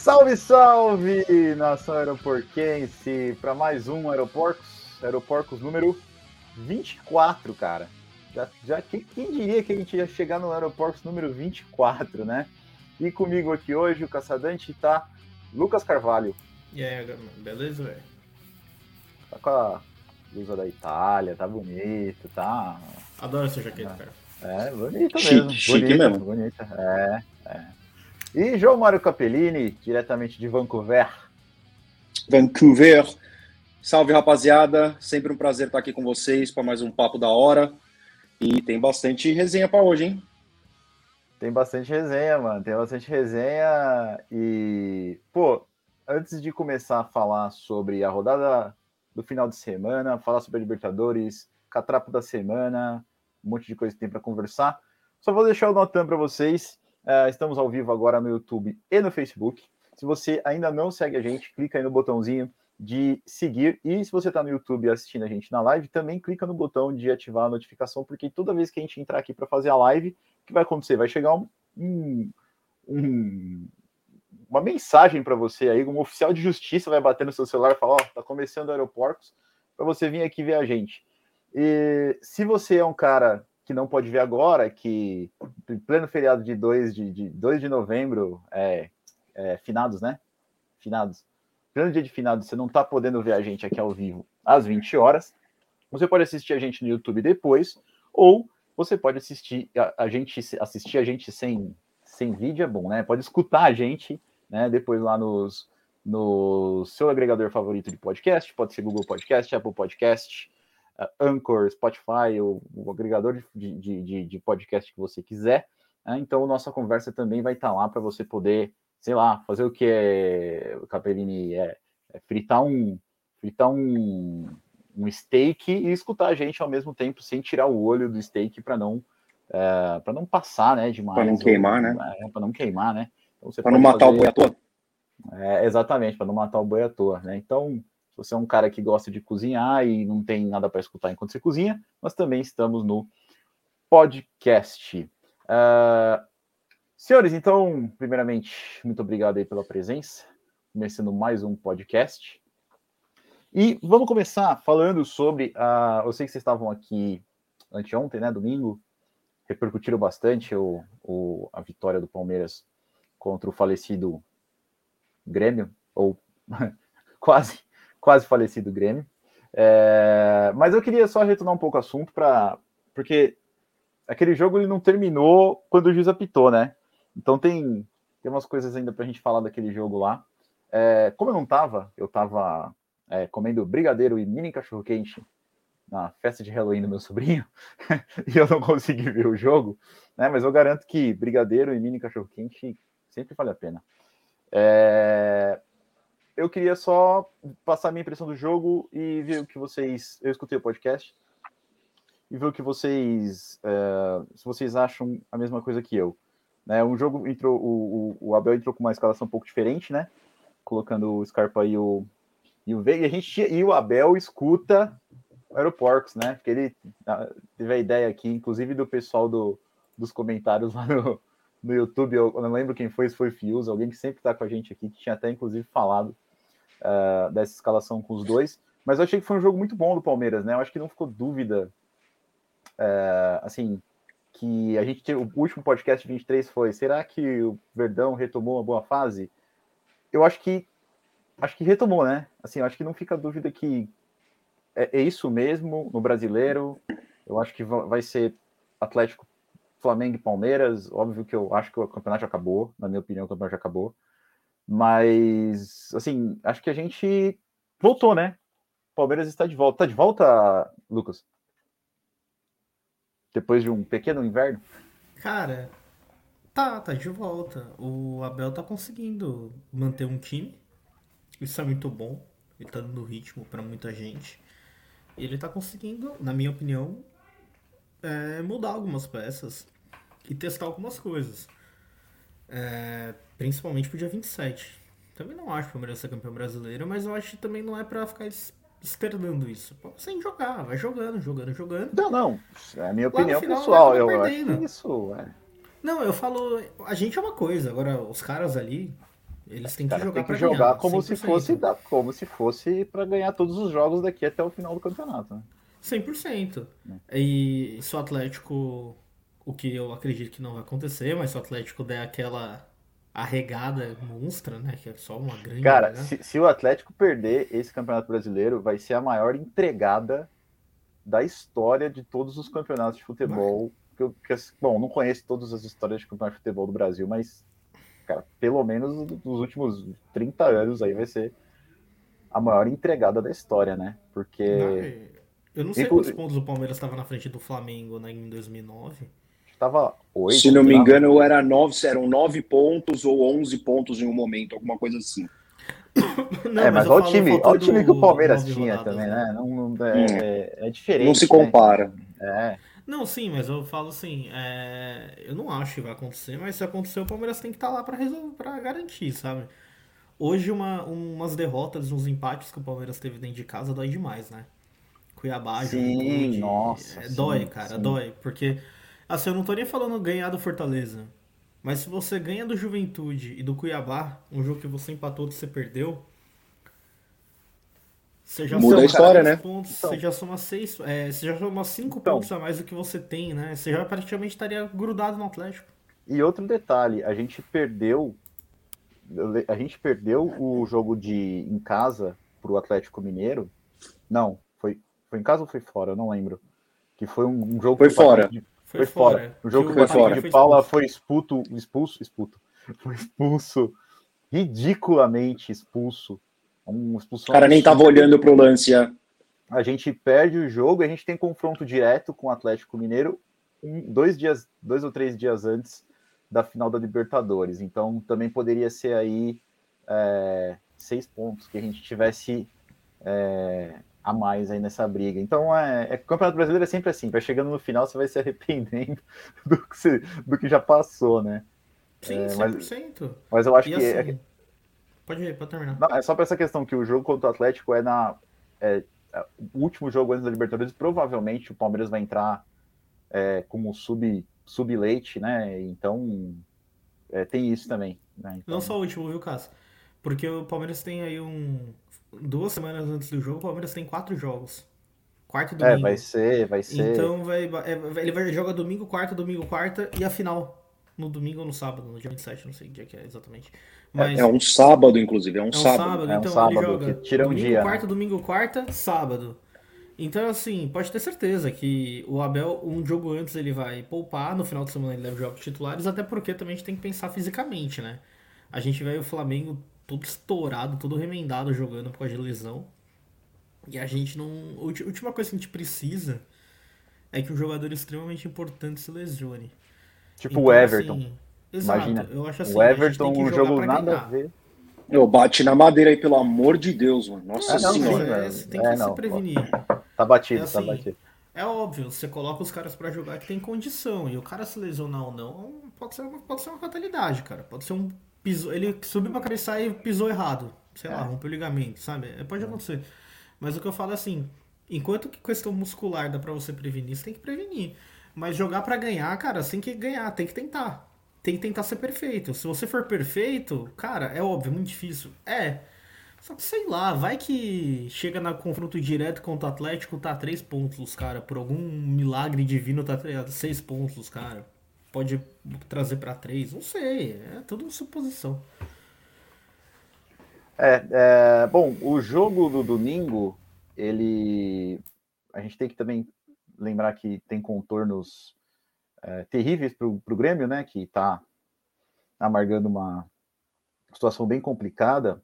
Salve, salve, nação aeroporquense, para mais um Aeroporcos, Aeroporcos número 24, cara. Já, já quem, quem, diria que a gente ia chegar no Aeroporcos número 24, né? E comigo aqui hoje, o caçadante, tá Lucas Carvalho. E aí, beleza, velho? Tá com a blusa da Itália, tá bonito, tá. Adoro essa jaqueta, cara. É, bonita mesmo. Chique, bonita, mesmo. Bonita, é, é. E João Mário Capellini, diretamente de Vancouver. Vancouver. Salve, rapaziada. Sempre um prazer estar aqui com vocês para mais um papo da hora. E tem bastante resenha para hoje, hein? Tem bastante resenha, mano. Tem bastante resenha. E, pô, antes de começar a falar sobre a rodada do final de semana, falar sobre a Libertadores, catrapo da semana, um monte de coisa que tem para conversar. Só vou deixar o notão para vocês. Uh, estamos ao vivo agora no YouTube e no Facebook. Se você ainda não segue a gente, clica aí no botãozinho de seguir. E se você está no YouTube assistindo a gente na live, também clica no botão de ativar a notificação, porque toda vez que a gente entrar aqui para fazer a live, o que vai acontecer? Vai chegar um, um, um uma mensagem para você aí, um oficial de justiça vai bater no seu celular e falar: Ó, oh, tá começando aeroportos, para você vir aqui ver a gente. E se você é um cara que não pode ver agora, que em pleno feriado de 2 de, de, 2 de novembro, é, é, finados, né? Finados. Pleno dia de finados, você não tá podendo ver a gente aqui ao vivo às 20 horas. Você pode assistir a gente no YouTube depois, ou você pode assistir a, a gente assistir a gente sem, sem vídeo, é bom, né? Pode escutar a gente né? Depois lá nos, no seu agregador favorito de podcast, pode ser Google Podcast, Apple Podcast, Anchor, Spotify, o, o agregador de, de, de, de, podcast que você quiser. Né? Então, nossa conversa também vai estar lá para você poder, sei lá, fazer o que é, o Capellini é, é fritar um fritar um, um steak e escutar a gente ao mesmo tempo, sem tirar o olho do steak para não é, para não passar, né, demais. Para não queimar, né? É, para não queimar, né? Então, para não matar fazer... o boi à toa? É, exatamente, para não matar o boi à toa, né? Então, você é um cara que gosta de cozinhar e não tem nada para escutar enquanto você cozinha, nós também estamos no podcast. Uh, senhores, então, primeiramente, muito obrigado aí pela presença, começando mais um podcast. E vamos começar falando sobre. Uh, eu sei que vocês estavam aqui anteontem, né? Domingo, repercutiram bastante o, o, a vitória do Palmeiras contra o falecido Grêmio, ou quase, quase falecido Grêmio. É, mas eu queria só retornar um pouco o assunto para porque aquele jogo ele não terminou quando o juiz apitou, né? Então tem, tem umas coisas ainda para a gente falar daquele jogo lá. É, como eu não tava, eu tava é, comendo brigadeiro e mini cachorro quente na festa de Halloween do meu sobrinho e eu não consegui ver o jogo, né? Mas eu garanto que brigadeiro e mini cachorro quente sempre vale a pena. É... Eu queria só passar minha impressão do jogo e ver o que vocês. Eu escutei o podcast e ver o que vocês. É... Se vocês acham a mesma coisa que eu. Né, um jogo entrou. O, o, Abel entrou com uma escalação um pouco diferente, né? Colocando o Scarpa e o, e o Veiga. E, a gente, e o Abel escuta Aeroporcos, né? Porque ele ah, teve a ideia aqui, inclusive do pessoal do, dos comentários lá no, no YouTube, eu, não lembro quem foi, se foi Fius, alguém que sempre está com a gente aqui, que tinha até inclusive falado uh, dessa escalação com os dois. Mas eu achei que foi um jogo muito bom do Palmeiras, né? Eu acho que não ficou dúvida, uh, assim, que a gente o último podcast 23 foi, será que o Verdão retomou uma boa fase? Eu acho que acho que retomou, né? Assim, eu acho que não fica dúvida que é, é isso mesmo no brasileiro. Eu acho que vai ser Atlético Flamengo e Palmeiras, óbvio que eu acho que o campeonato acabou, na minha opinião, o campeonato acabou. Mas, assim, acho que a gente voltou, né? O Palmeiras está de volta. Tá de volta, Lucas? Depois de um pequeno inverno? Cara, tá, tá de volta. O Abel tá conseguindo manter um time. Isso é muito bom. Ele tá dando ritmo para muita gente. Ele tá conseguindo, na minha opinião, é, mudar algumas peças e testar algumas coisas. É, principalmente pro dia 27. Também não acho que o Palmeiras ser campeão brasileiro, mas eu acho que também não é para ficar externando isso. Sem jogar, vai jogando, jogando, jogando. Não, não. É a minha opinião final, pessoal. Eu perdendo. acho isso, é. Não, eu falo, a gente é uma coisa, agora os caras ali, Eles têm que jogar tem que pra jogar ganhar, como se 100%. fosse da- como se fosse para ganhar todos os jogos daqui até o final do campeonato. né? 100%. É. E se o Atlético, o que eu acredito que não vai acontecer, mas se o Atlético der aquela arregada monstra, né? Que é só uma grande. Cara, se, se o Atlético perder esse campeonato brasileiro, vai ser a maior entregada da história de todos os campeonatos de futebol. Que eu, que, bom, não conheço todas as histórias de campeonato de futebol do Brasil, mas, cara, pelo menos dos últimos 30 anos aí vai ser a maior entregada da história, né? Porque Não, Eu não sei quantos pontos o Palmeiras estava na frente do Flamengo né, em 2009. Tava oito. Se não me engano, era nove, eram nove pontos ou 11 pontos em um momento, alguma coisa assim. Não, é, mas eu olha o falo time, olha o time que o Palmeiras tinha rodadas, também, né? né? Não, não- é, é- é diferente. Não se né? compara. É. Não, sim, mas eu falo assim, é, eu não acho que vai acontecer, mas se acontecer, o Palmeiras tem que estar lá pra resolver, para garantir, sabe? Hoje uma, umas derrotas, uns empates que o Palmeiras teve dentro de casa dói demais, né? Cuiabá, Sim, Juventude, nossa, é, sim, dói, cara, sim. dói, porque assim, eu não tô nem falando ganhar do Fortaleza, mas se você ganha do Juventude e do Cuiabá, um jogo que você empatou e você perdeu, você já Muda soma a história, né? Pontos, Então. você já soma seis, é, você já soma cinco Então. pontos a mais do que você tem, né? Você já praticamente estaria grudado no Atlético. E outro detalhe, a gente perdeu a gente perdeu o jogo de em casa pro Atlético Mineiro. Não, foi foi em casa ou foi fora? Eu não lembro. Que foi um, um jogo Foi o fora. Foi, Foi fora. O jogo que, foi fora. De Paula foi expulso, expulso, expulso, foi expulso, ridiculamente expulso. Um expulsão O cara nem tava olhando pro lance. é. A gente perde o jogo, a gente tem confronto direto com o Atlético Mineiro um- dois dias, dois ou três dias antes da final da Libertadores. Então também poderia ser aí é, seis pontos que a gente tivesse é, a mais aí nessa briga. Então é, é- o Campeonato Brasileiro é sempre assim, vai chegando no final você vai se arrependendo do que, do que já passou, né? Sim, É, mas- 100%. Mas eu acho E que é- assim, pode ir, pode terminar. Não, é só para essa questão que o jogo contra o Atlético é na. é, é, o último jogo antes da Libertadores, provavelmente o Palmeiras vai entrar é, como sub, sub-leite, né? Então é, tem isso também. Né? Então, Não só o último, viu, Cássio? Porque o Palmeiras tem aí um. Duas semanas antes do jogo, o Palmeiras tem quatro jogos. Quarto e é, domingo. vai ser, vai ser. Então vai, é, ele vai jogar domingo, quarta, domingo, quarta e a final. No domingo ou no sábado, no dia 27, não sei que dia que é exatamente. Mas É um sábado, inclusive. É um é um sábado. sábado, É um então sábado, ele joga que tira um domingo, dia, né? quarta, domingo, quarta, sábado. Então, assim, pode ter certeza que o Abel, um jogo antes, ele vai poupar, no final de semana ele leva jogos titulares, até porque também a gente tem que pensar fisicamente, né? A gente vê o Flamengo todo estourado, todo remendado jogando por causa de lesão. E a gente não. A última coisa que a gente precisa é que um jogador extremamente importante se lesione. tipo Então, o Everton. assim, exato, Imagina. eu acho assim, o a Everton, um jogo nada a ganhar. ver. Eu bate na madeira aí, pelo amor de Deus, mano. Nossa Ah, não, sim, senhora. é, velho. você tem É, que não, se prevenir. Tá batido, É tá assim, batido. É óbvio, você coloca os caras pra jogar que tem condição. E o cara se lesionar ou não, pode ser uma, pode ser uma fatalidade, cara. Pode ser um piso. Ele subiu pra cabeçar e pisou errado. Sei lá, É. rompeu o ligamento, sabe? É, pode acontecer. Mas o que eu falo é assim: enquanto que questão muscular dá pra você prevenir, você tem que prevenir. Mas jogar pra ganhar, cara, você tem que ganhar, tem que tentar. Tem que tentar ser perfeito. Se você for perfeito, cara, é óbvio, muito difícil. É. Só que sei lá, vai que chega na confronto direto contra o Atlético, tá três pontos os cara. Por algum milagre divino tá seis pontos os cara. Pode trazer pra três, não sei. É tudo suposição. É, é, bom, o jogo do domingo, ele. A gente tem que também lembrar que tem contornos é, terríveis para o Grêmio, né? Que está amargando uma situação bem complicada,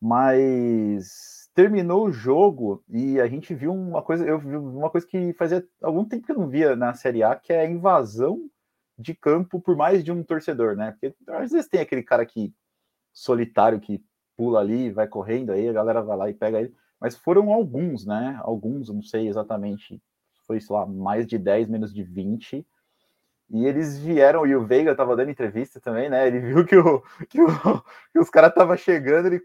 mas terminou o jogo e a gente viu uma coisa, eu vi uma coisa que fazia algum tempo que eu não via na Série A, que é a invasão de campo por mais de um torcedor, né? Porque às vezes tem aquele cara que solitário que pula ali, vai correndo, aí a galera vai lá e pega ele. Mas foram alguns, né? Alguns, não sei exatamente, foi, sei lá, mais de 10, menos de 20. E eles vieram, e o Veiga tava dando entrevista também, né? Ele viu que, o, que, o, que os caras estavam chegando, ele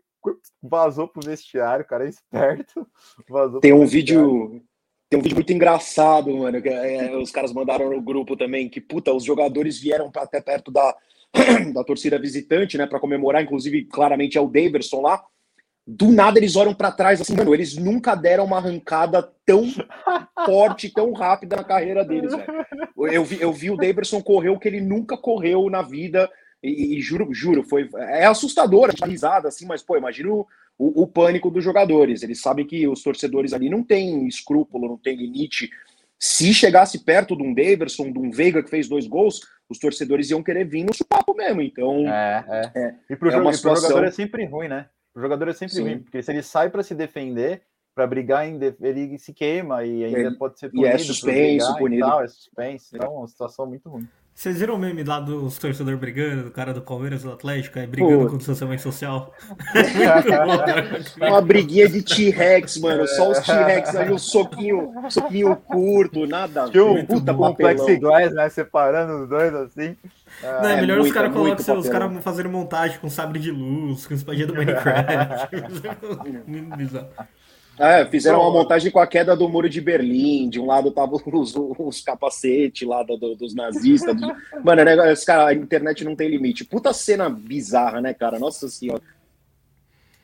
vazou pro vestiário, o cara é esperto. Vazou Tem um vestiário. vídeo. Tem um vídeo muito engraçado, mano. Que é, os caras mandaram no grupo também. Que puta, os jogadores vieram pra, até perto da, da torcida visitante, né, para comemorar, inclusive, claramente é o Daverson lá. Do nada eles olham para trás assim, mano, eles nunca deram uma arrancada tão forte, tão rápida na carreira deles, velho. Eu vi, eu vi o Daverson correr o que ele nunca correu na vida, e, e juro, juro, foi é assustador, a risada assim, mas pô, imagina o, o, o, pânico dos jogadores. Eles sabem que os torcedores ali não têm escrúpulo, não tem limite. Se chegasse perto de um Daverson, de um Veiga que fez dois gols, os torcedores iam querer vir no supapo mesmo. Então, é, é. é e para o é situação... jogador é sempre ruim, né? O jogador é sempre Sim. ruim, porque se ele sai para se defender, para brigar, ele se queima e ainda ele, pode ser punido. E é suspenso, punido. Tal, é suspenso. Então, é uma situação muito ruim. Vocês viram o meme lá dos torcedores brigando, do cara do Palmeiras do Atlético, aí brigando Pô. com o distanciamento social? Uma briguinha de T-Rex, mano. Só os T-Rex ali, um soquinho, soquinho curto, nada. Tinha um puta plexiglass, né? Separando os dois assim. Não, é, é melhor muita, os caras colocam os caras fazendo montagem com sabre de luz, com espadinha do Minecraft. Muito bizarro. É, fizeram uma montagem com a queda do muro de Berlim. De um lado estavam os, os capacetes lá do, do, dos nazistas. Do... Mano, né, cara, a internet não tem limite. Puta cena bizarra, né, cara? Nossa senhora.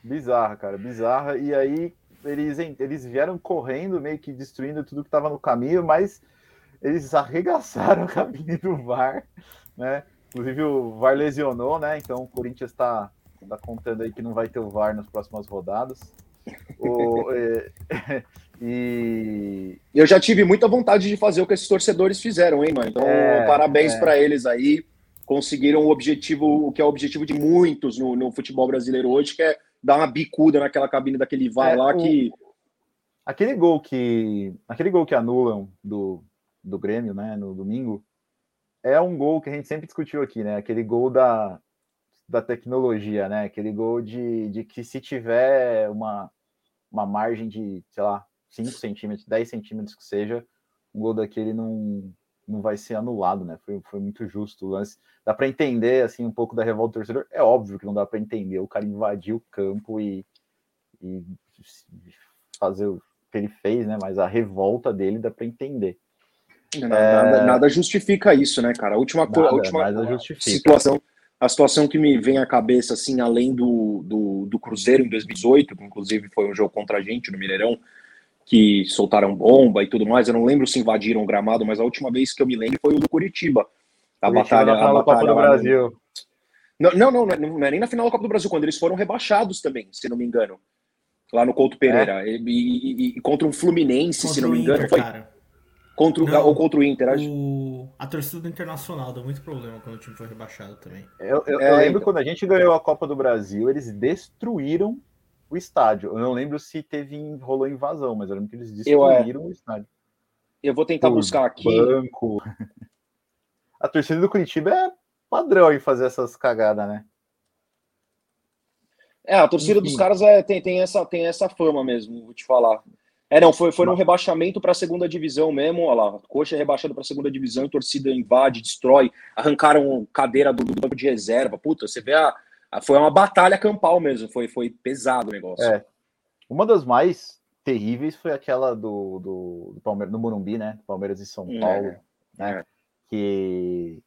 Bizarra, cara, bizarra. E aí eles, eles vieram correndo, meio que destruindo tudo que estava no caminho, mas eles arregaçaram a cabine do VAR, né? Inclusive o VAR lesionou, né? Então o Corinthians está tá contando aí que não vai ter o VAR nas próximas rodadas. O, é, e eu já tive muita vontade de fazer o que esses torcedores fizeram, hein, mano? Então, é, parabéns é. para eles aí. Conseguiram o objetivo, o que é o objetivo de muitos no, no, futebol brasileiro hoje, que é dar uma bicuda naquela cabine daquele VAR é, lá que. Aquele gol que. Aquele gol que anulam do, do Grêmio, né, no domingo, é um gol que a gente sempre discutiu aqui, né? Aquele gol da, da tecnologia, né? Aquele gol de, de que se tiver uma, uma margem de, sei lá, 5 centímetros, 10 centímetros que seja, um gol daquele não, não vai ser anulado, né? Foi, foi muito justo o lance. Dá para entender, assim, um pouco da revolta do torcedor. É óbvio que não dá para entender. O cara invadiu o campo e, e fazer o que ele fez, né? Mas a revolta dele dá para entender. Nada, é... nada, nada, justifica isso, né, cara? A última, nada, a última situação a situação que me vem à cabeça, assim, além do, do, do, Cruzeiro em 2018, que inclusive foi um jogo contra a gente no Mineirão, que soltaram bomba e tudo mais. Eu não lembro se invadiram o gramado, mas a última vez que eu me lembro foi o do Curitiba. A Curitiba batalha, a batalha Copa do Brasil. Não, não, não, não, é nem na final da Copa do Brasil, quando eles foram rebaixados também, se não me engano. Lá no Couto Pereira. É? E, e, e, contra um Fluminense, contra se não me engano. Inter, foi... Cara. Contra, não, ou contra o Inter, acho. O... A torcida do Internacional deu muito problema quando o time foi rebaixado também. Eu, eu, é, eu lembro então. quando a gente ganhou a Copa do Brasil, eles destruíram o estádio. Eu não lembro se teve rolou invasão, mas eu lembro que eles destruíram eu, é... o estádio. Eu vou tentar Por buscar aqui. Banco. A torcida do Curitiba é padrão em fazer essas cagadas, né? É, a torcida Enfim. dos caras é, tem, tem, essa, tem essa fama mesmo, vou te falar. É, não, foi, foi um rebaixamento para a segunda divisão mesmo, olha lá, coxa é rebaixado para a segunda divisão, torcida invade, destrói, arrancaram cadeira do, do banco de reserva, puta, você vê a, a, foi uma batalha campal mesmo, foi, foi pesado o negócio. É, uma das mais terríveis foi aquela do, do, do Palmeiras, no Morumbi, né, Palmeiras e São é, Paulo, é, né, é. que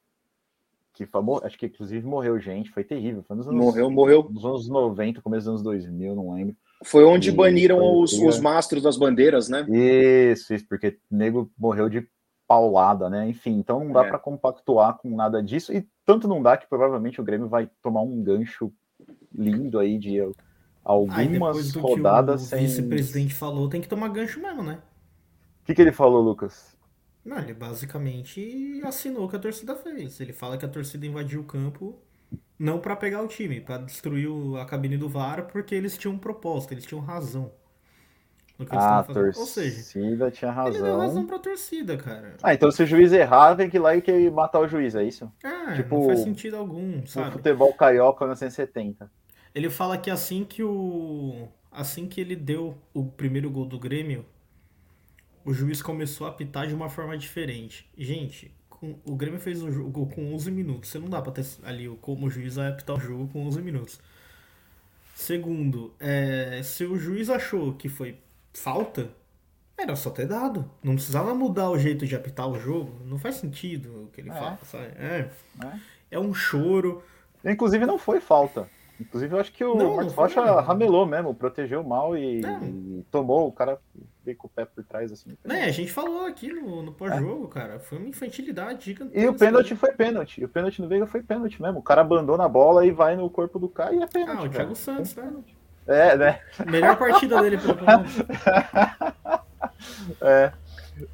que acho que inclusive morreu gente, foi terrível, foi nos anos, morreu, morreu. nos anos 90, começo dos anos 2000, não lembro. Foi onde baniram os, os mastros das bandeiras, né? Isso, isso, porque o nego morreu de paulada, né? Enfim, então não dá é. para compactuar com nada disso, e tanto não dá que provavelmente o Grêmio vai tomar um gancho lindo aí de algumas aí rodadas sem. O vice-presidente falou, tem que tomar gancho mesmo, né? O que, que ele falou, Lucas? Não, ele basicamente assinou o que a torcida fez. Ele fala que a torcida invadiu o campo não para pegar o time, para destruir a cabine do VAR, porque eles tinham proposta, eles tinham razão. No que ah, a torcida Ou seja, tinha razão. Ele deu razão pra torcida, cara. Ah, então se o juiz errar, tem que ir lá e matar o juiz, é isso? É, tipo, não faz sentido algum, sabe? Futebol carioca 1970. Ele fala que assim que o. Assim que ele deu o primeiro gol do Grêmio, o juiz começou a apitar de uma forma diferente. Gente, com, o Grêmio fez o jogo com 11 minutos. Você não dá pra ter ali como juiz vai apitar o jogo com 11 minutos. Segundo, é, se o juiz achou que foi falta, era só ter dado. Não precisava mudar o jeito de apitar o jogo. Não faz sentido o que ele é. fala. Sabe? É. é. é um choro. Inclusive não foi falta. Inclusive eu acho que o Não, Marcos Rocha não. ramelou mesmo, protegeu mal e, e tomou, o cara veio com o pé por trás assim. Né, a gente falou aqui no, no pós-jogo, cara. Foi uma infantilidade gigantesca. E o pênalti foi pênalti. E o pênalti no Veiga foi pênalti mesmo. O cara abandona a bola e vai no corpo do cara e é pênalti. Ah, o. Thiago Santos, né? É, né? Melhor partida dele pelo Palmeiras. É.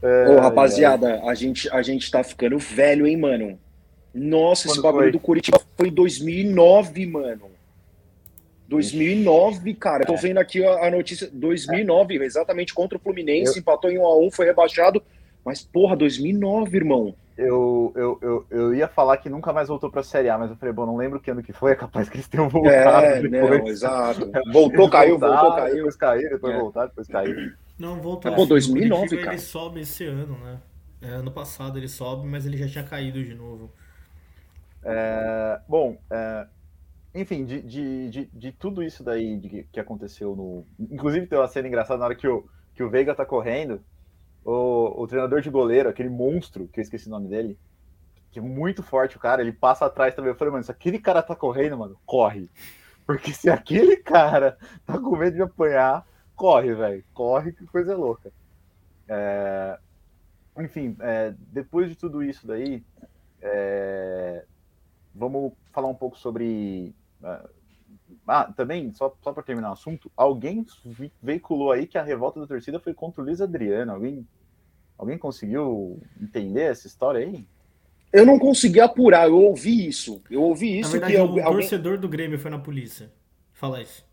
É, Ô, rapaziada, a gente, a gente tá ficando velho, hein, mano? Nossa, esse Quando bagulho foi? do Curitiba foi em 2009, mano. 2009, cara. É. Tô vendo aqui a, a notícia. 2009, exatamente contra o Fluminense, empatou em 1x1, foi rebaixado. Mas, porra, 2009, irmão. Eu, eu, eu, eu ia falar que nunca mais voltou pra Série A, mas eu falei, bom, não lembro que ano que foi, é capaz que eles tenham voltado. É, não, exato. Voltou, Eles caiu, voltaram, voltou, caiu. Depois caiu, depois É. voltaram, depois caiu. Não, voltou. Pô, assim, 2009, o Curitiba, cara. Ele sobe esse ano, né? É, ano passado ele sobe, mas ele já tinha caído de novo. É, bom, é, enfim, de, de, de, de tudo isso daí de que, aconteceu no. Inclusive tem uma cena engraçada na hora que o, que o Veiga tá correndo, o, o treinador de goleiro, aquele monstro, que eu esqueci o nome dele, que é muito forte o cara, ele passa atrás também. Eu falei, mano, se aquele cara tá correndo, mano, corre. Porque se aquele cara tá com medo de apanhar, corre, velho. Corre, que coisa louca. É, enfim, é, depois de tudo isso daí, é, vamos falar um pouco sobre. ah, Ah, também, só, só para terminar o assunto, alguém veiculou aí que a revolta da torcida foi contra o Luiz Adriano. Alguém, alguém conseguiu entender essa história aí? Eu não consegui apurar, eu ouvi isso. Eu ouvi Na isso verdade, que o alguém. alguém- torcedor do Grêmio foi na polícia. Fala isso.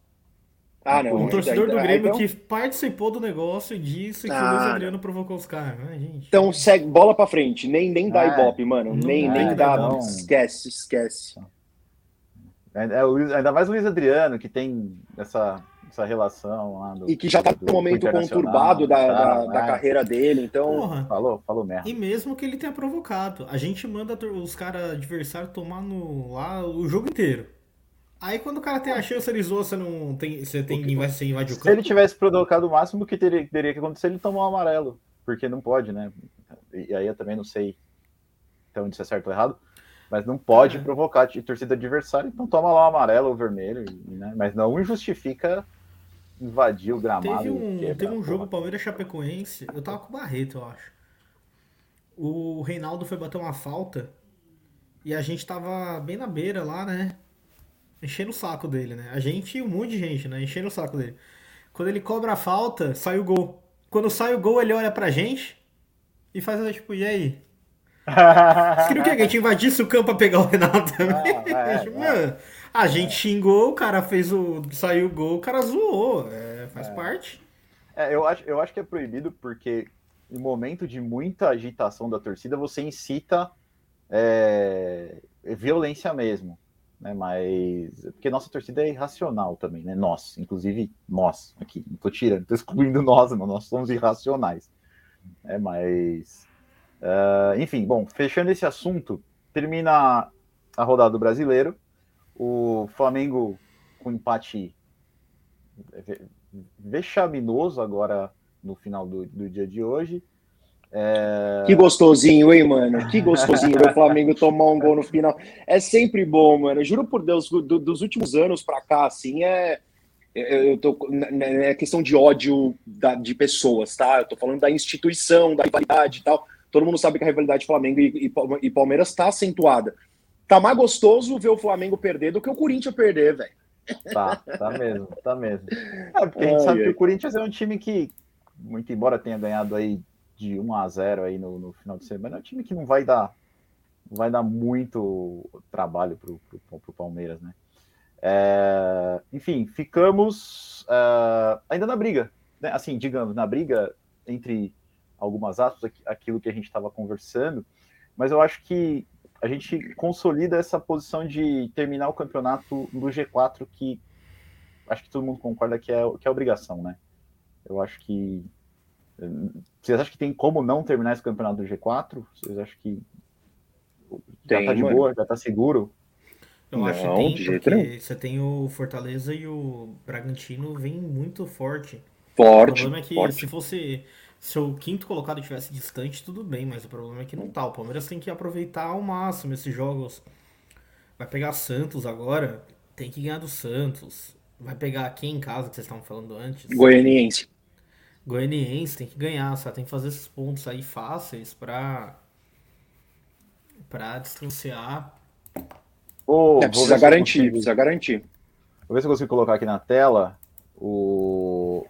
Ah, não. Um então- torcedor do Grêmio então- que participou do negócio e disse que o Ah, Luiz não. Adriano provocou os caras, né, gente? Então segue bola pra frente, nem, nem dá Ah, ibope, mano. Nem, dá, nem dá. não. Esquece, esquece. É, é o Luiz- ainda mais o Luiz Adriano, que tem essa, essa relação lá do. E que já tá num momento conturbado da, da, da carreira dele, então. Porra. Falou, falou merda. E mesmo que ele tenha provocado, a gente manda os caras adversários tomar no, lá o jogo inteiro. Aí quando o cara tem a chance, ele zoa, você não tem. Você tem O que- você invade o Se ele campo. tivesse provocado o máximo que teria, teria que acontecer, ele tomou um amarelo. Porque não pode, né? E aí eu também não sei então se é certo ou errado. Mas não pode É. provocar de torcida adversária, então toma lá o amarelo ou o vermelho, né? mas não justifica invadir o gramado. Teve um, quebrar, teve um jogo. Palmeiras Chapecoense, eu tava com o Barreto, eu acho. O Reinaldo foi bater uma falta e a gente tava bem na beira lá, né? Enchendo o saco dele, né? A gente e um monte de gente, né? Enchendo o saco dele. Quando ele cobra a falta, sai o gol. Quando sai o gol, ele olha pra gente e faz tipo, e aí? Você queria o quê? Que a gente invadisse o campo pra pegar o Renato também? Ah, é, Tipo, é. a gente xingou, o cara fez o. Saiu o gol, o cara zoou. É, faz parte. É, eu, acho, eu acho que é proibido porque em momento de muita agitação da torcida, você incita é, violência mesmo. Né? Mas. Porque nossa torcida é irracional também, né? Nós, inclusive nós, aqui. Não tô tirando, tô excluindo nós, não, nós somos irracionais. É, mas. ah, enfim, bom, fechando esse assunto, termina a rodada do brasileiro. O Flamengo com empate ve- vexaminoso agora no final do, do dia de hoje. É, Que gostosinho, hein, mano? Que gostosinho ver o Flamengo tomar um gol no final. É sempre bom, mano. Juro por Deus, do- dos últimos anos pra cá, assim, é. Eu eu tô. n- É questão de ódio da- de pessoas, tá? Eu tô falando da instituição, da rivalidade e tal. Todo mundo sabe que a rivalidade Flamengo e, e e Palmeiras tá acentuada. Tá mais gostoso ver o Flamengo perder do que o Corinthians perder, velho. Tá, tá mesmo, tá mesmo. É, porque a gente Ai, sabe que ai. o Corinthians é um time que, muito embora tenha ganhado aí de 1 a 0 aí no, no final de semana, é um time que não vai dar, não vai dar muito trabalho pro, pro Palmeiras, né? É, enfim, ficamos ah, ainda na briga, né? Assim, digamos, na briga entre algumas aspas, aqui- aquilo que a gente estava conversando, mas eu acho que a gente consolida essa posição de terminar o campeonato no G4, que acho que todo mundo concorda que é, que é obrigação, né? Eu acho que. Vocês acham que tem como não terminar esse campeonato do G4? Vocês acham que já Tem, tá de mano. boa, já tá seguro? Eu acho que Não, tem, porque nenhum. você tem o Fortaleza e o Bragantino vem muito forte. O Forte, problema é que forte. se fosse. Se o quinto colocado tivesse distante, tudo bem, mas o problema é que não tá. O Palmeiras tem que aproveitar ao máximo esses jogos vai pegar Santos agora, tem que ganhar do Santos. Vai pegar quem em casa que vocês estavam falando antes? Goianiense. Goianiense tem que ganhar, só tem que fazer esses pontos aí fáceis pra para distanciar. Oh, é, precisa garantir, consigo, precisa garantir. Vou ver se eu consigo colocar aqui na tela o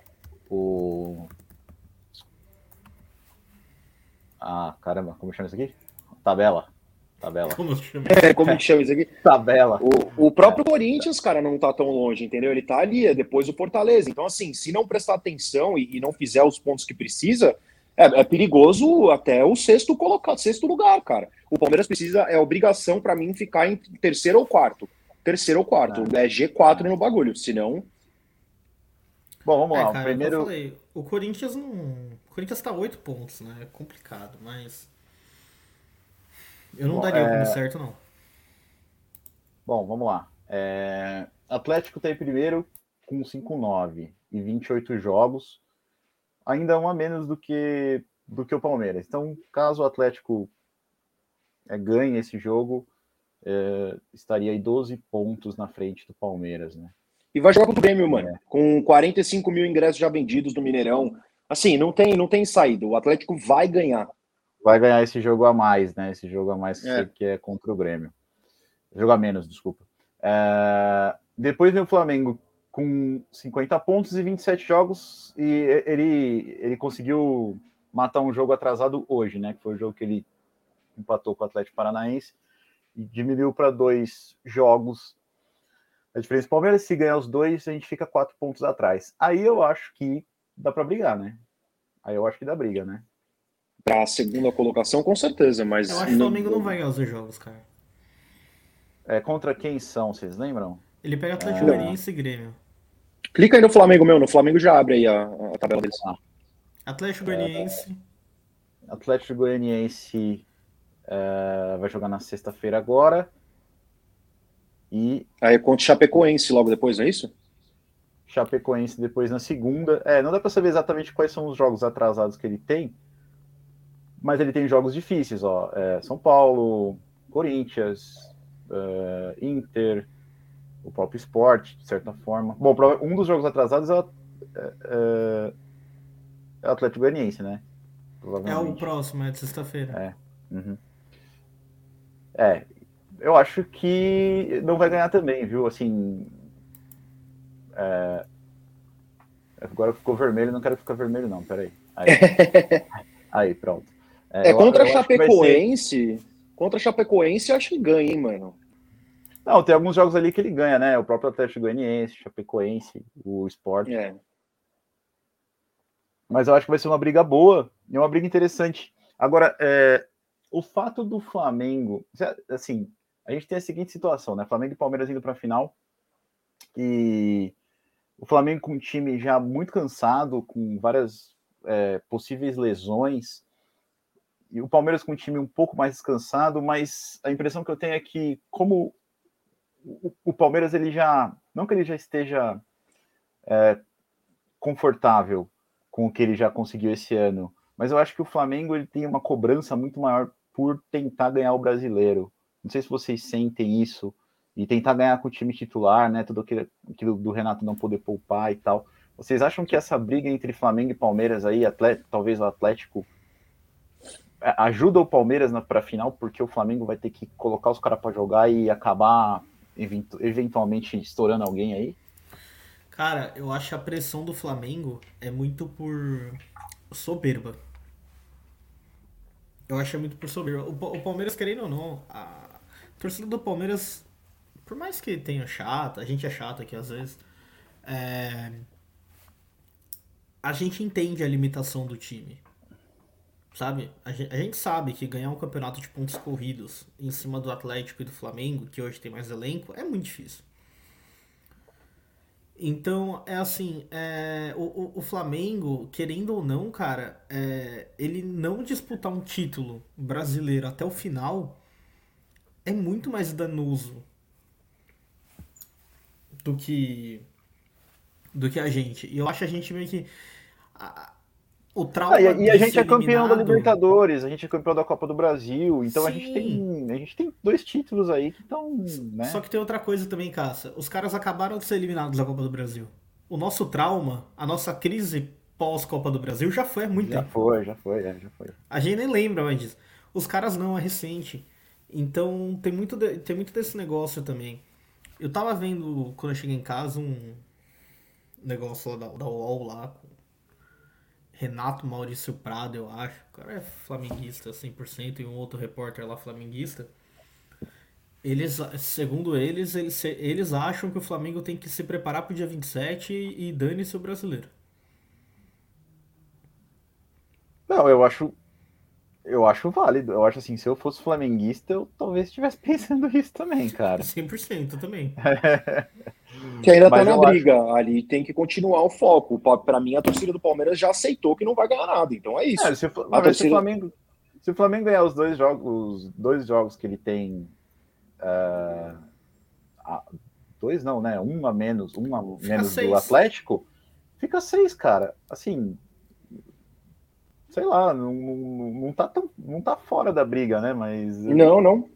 o ah, caramba, como chama isso aqui? Tabela. Tabela. Como chama? É, como que chama isso aqui? Tabela. O, o próprio é. Corinthians, cara, não tá tão longe, entendeu? Ele tá ali, é depois do Fortaleza. Então, assim, se não prestar atenção e, e não fizer os pontos que precisa, é, é, perigoso até o sexto colocado, sexto lugar, cara. O Palmeiras precisa, é obrigação para mim ficar em terceiro ou quarto. Terceiro ou quarto. É, é G4 no bagulho, senão. Bom, vamos é, lá. Cara, primeiro. Falei, o Corinthians não. O Corinthians tá oito pontos, né? É complicado, mas. Eu não Bom, daria é... como certo, não. Bom, vamos lá. É... Atlético tá em primeiro com 5-9 e 28 jogos, ainda um a menos do que, do que o Palmeiras. Então, caso o Atlético é, ganhe esse jogo, é, estaria aí 12 pontos na frente do Palmeiras, né? E vai jogar contra o Grêmio, mano, é. com 45 mil ingressos já vendidos no Mineirão. Assim, não tem, não tem saída. O Atlético vai ganhar vai ganhar esse jogo a mais, né? Esse jogo a mais é. que é contra o Grêmio. Jogo a menos, desculpa. É... Depois vem o Flamengo com 50 pontos e 27 jogos, e ele, ele conseguiu matar um jogo atrasado hoje, né? Que foi o jogo que ele empatou com o Atlético Paranaense e diminuiu para dois jogos. A diferença do Palmeiras, se ganhar os dois, a gente fica quatro pontos atrás. Aí eu acho que dá para brigar, né? Aí eu acho que dá briga, né? Para a segunda colocação, com certeza, mas. Eu acho que o Flamengo não vai ganhar os dois jogos, cara. É, contra quem são, vocês lembram? Ele pega Atlético é... Goianiense e Grêmio. Clica aí no Flamengo, meu. No Flamengo já abre aí a, a tabela deles. Ah. Atlético Goianiense. É... Atlético Goianiense é... vai jogar na sexta-feira agora. E. Aí contra Chapecoense logo depois, não é isso? Chapecoense depois na segunda. É, não dá para saber exatamente quais são os jogos atrasados que ele tem mas ele tem jogos difíceis, ó. É, São Paulo, Corinthians, é, Inter, o próprio Sport, de certa forma. Bom, um dos jogos atrasados é, o, é, é, é Atlético Goianiense, né? É o próximo, é de sexta-feira. É. Uhum. É, eu acho que não vai ganhar também, viu? Assim. É... Agora ficou vermelho, não quero ficar vermelho, não, peraí. Aí, aí pronto. É, é contra a Chapecoense. Ser... Contra a Chapecoense, eu acho que ganha, hein, mano. Não, tem alguns jogos ali que ele ganha, né? O próprio Atlético Goianiense, Chapecoense, o Sport. É. Mas eu acho que vai ser uma briga boa e uma briga interessante. Agora, é, o fato do Flamengo, assim, a gente tem a seguinte situação, né? Flamengo e Palmeiras indo para a final e o Flamengo com um time já muito cansado, com várias é, possíveis lesões e o Palmeiras com um time um pouco mais descansado, mas a impressão que eu tenho é que, como o, o Palmeiras ele já, não que ele já esteja é, confortável com o que ele já conseguiu esse ano, mas eu acho que o Flamengo ele tem uma cobrança muito maior por tentar ganhar o brasileiro. Não sei se vocês sentem isso e tentar ganhar com o time titular, né? Tudo aquilo, aquilo do Renato não poder poupar e tal. Vocês acham que essa briga entre Flamengo e Palmeiras aí, Atlético, talvez o Atlético ajuda o Palmeiras para a final, porque o Flamengo vai ter que colocar os caras para jogar e acabar eventualmente estourando alguém aí? Cara, eu acho a pressão do Flamengo é muito por soberba. Eu acho é muito por soberba. O, o Palmeiras, querendo ou não, a torcida do Palmeiras, por mais que tenha chata, a gente é chato aqui às vezes, é... a gente entende a limitação do time. Sabe? A gente, a gente, sabe que ganhar um campeonato de pontos corridos em cima do Atlético e do Flamengo, que hoje tem mais elenco, é muito difícil. Então, é assim, é, o, o, Flamengo, querendo ou não, cara, é, ele não disputar um título brasileiro até o final é muito mais danoso do que do que a gente. E eu acho a gente meio que. A, o trauma Ah, e, e a gente é campeão da eliminado- Libertadores, a gente é campeão da Copa do Brasil, então a gente tem a gente tem dois títulos aí que estão, né? Só que tem outra coisa também, Caça. Os caras acabaram de ser eliminados da Copa do Brasil. O nosso trauma, a nossa crise pós-Copa do Brasil já foi há muito Já tempo. foi, já foi, é, já foi. A gente nem lembra mais disso. Os caras não, é recente. Então tem muito, de- tem muito desse negócio também. Eu tava vendo, quando eu cheguei em casa, um negócio lá da, da UOL lá, Renato Maurício Prado, eu acho. O cara é flamenguista 100% e um outro repórter lá flamenguista. Eles, segundo eles, eles, eles acham que o Flamengo tem que se preparar pro dia 27 e, e dane-se o brasileiro. Não, eu acho eu acho válido. Eu acho assim, se eu fosse flamenguista, eu talvez estivesse pensando isso também, cara. 100% também. Que ainda Mas tá na eu acho- briga. Ali tem que continuar o foco. Pa- Pra mim, a torcida do Palmeiras já aceitou que não vai ganhar nada. Então é isso. É, se, o A mas se o torcida- Flamengo, se o Flamengo ganhar os dois jogos, os dois jogos que ele tem, ah, a- dois não, né? Um a menos, um a menos do Atlético, fica seis, cara. Assim, sei lá, não, não, não tá tão, não tá fora da briga, né? Mas, Não, não.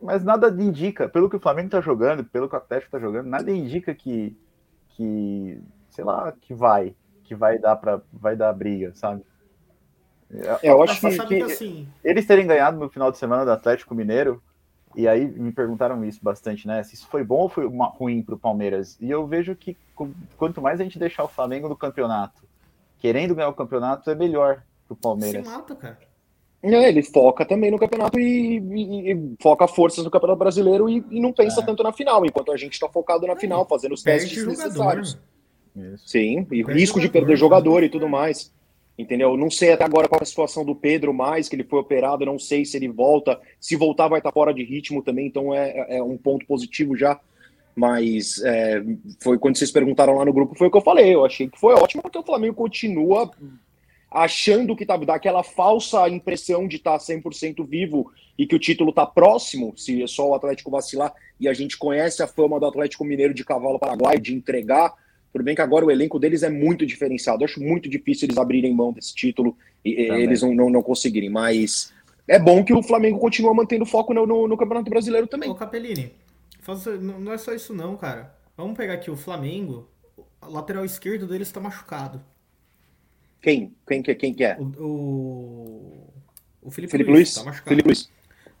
mas nada indica, pelo que o Flamengo tá jogando, pelo que o Atlético tá jogando, nada indica que, que sei lá, que vai, que vai dar para, vai dar briga, sabe? É, eu acho que, que que- assim, eles terem ganhado no final de semana do Atlético Mineiro, e aí me perguntaram isso bastante, né? Se isso foi bom ou foi uma- ruim para o Palmeiras. E eu vejo que quanto mais a gente deixar o Flamengo no campeonato, querendo ganhar o campeonato, é melhor para o se Palmeiras. mata, cara. É, ele foca também no campeonato e, e- e foca forças no campeonato brasileiro e, e não pensa É. tanto na final, enquanto a gente tá focado na final, fazendo os Perde testes jogador. necessários. Isso. Sim, e Perde risco de jogador, perder jogador né? e tudo mais. Entendeu? Não sei até agora qual é a situação do Pedro mais, que ele foi operado, não sei se ele volta. Se voltar, vai estar fora de ritmo também, então é, é um ponto positivo já. Mas é, foi quando vocês perguntaram lá no grupo, foi o que eu falei. Eu achei que foi ótimo, porque o Flamengo continua achando que tá, dá aquela falsa impressão de estar 100% vivo e que o título tá próximo, se é só o Atlético vacilar, e a gente conhece a fama do Atlético Mineiro de cavalo paraguai, de entregar. Tudo bem que agora o elenco deles é muito diferenciado. Eu acho muito difícil eles abrirem mão desse título e Também. eles não, não, não conseguirem. Mas é bom que o Flamengo continua mantendo foco no, no, no Campeonato Brasileiro também. Ô, Capellini, não é só isso não, cara. Vamos pegar aqui o Flamengo, o lateral esquerdo deles tá machucado. Quem? Quem, que- quem que é? O, o, o Felipe, Felipe Luiz, Luiz? tá machucado. Felipe Luiz.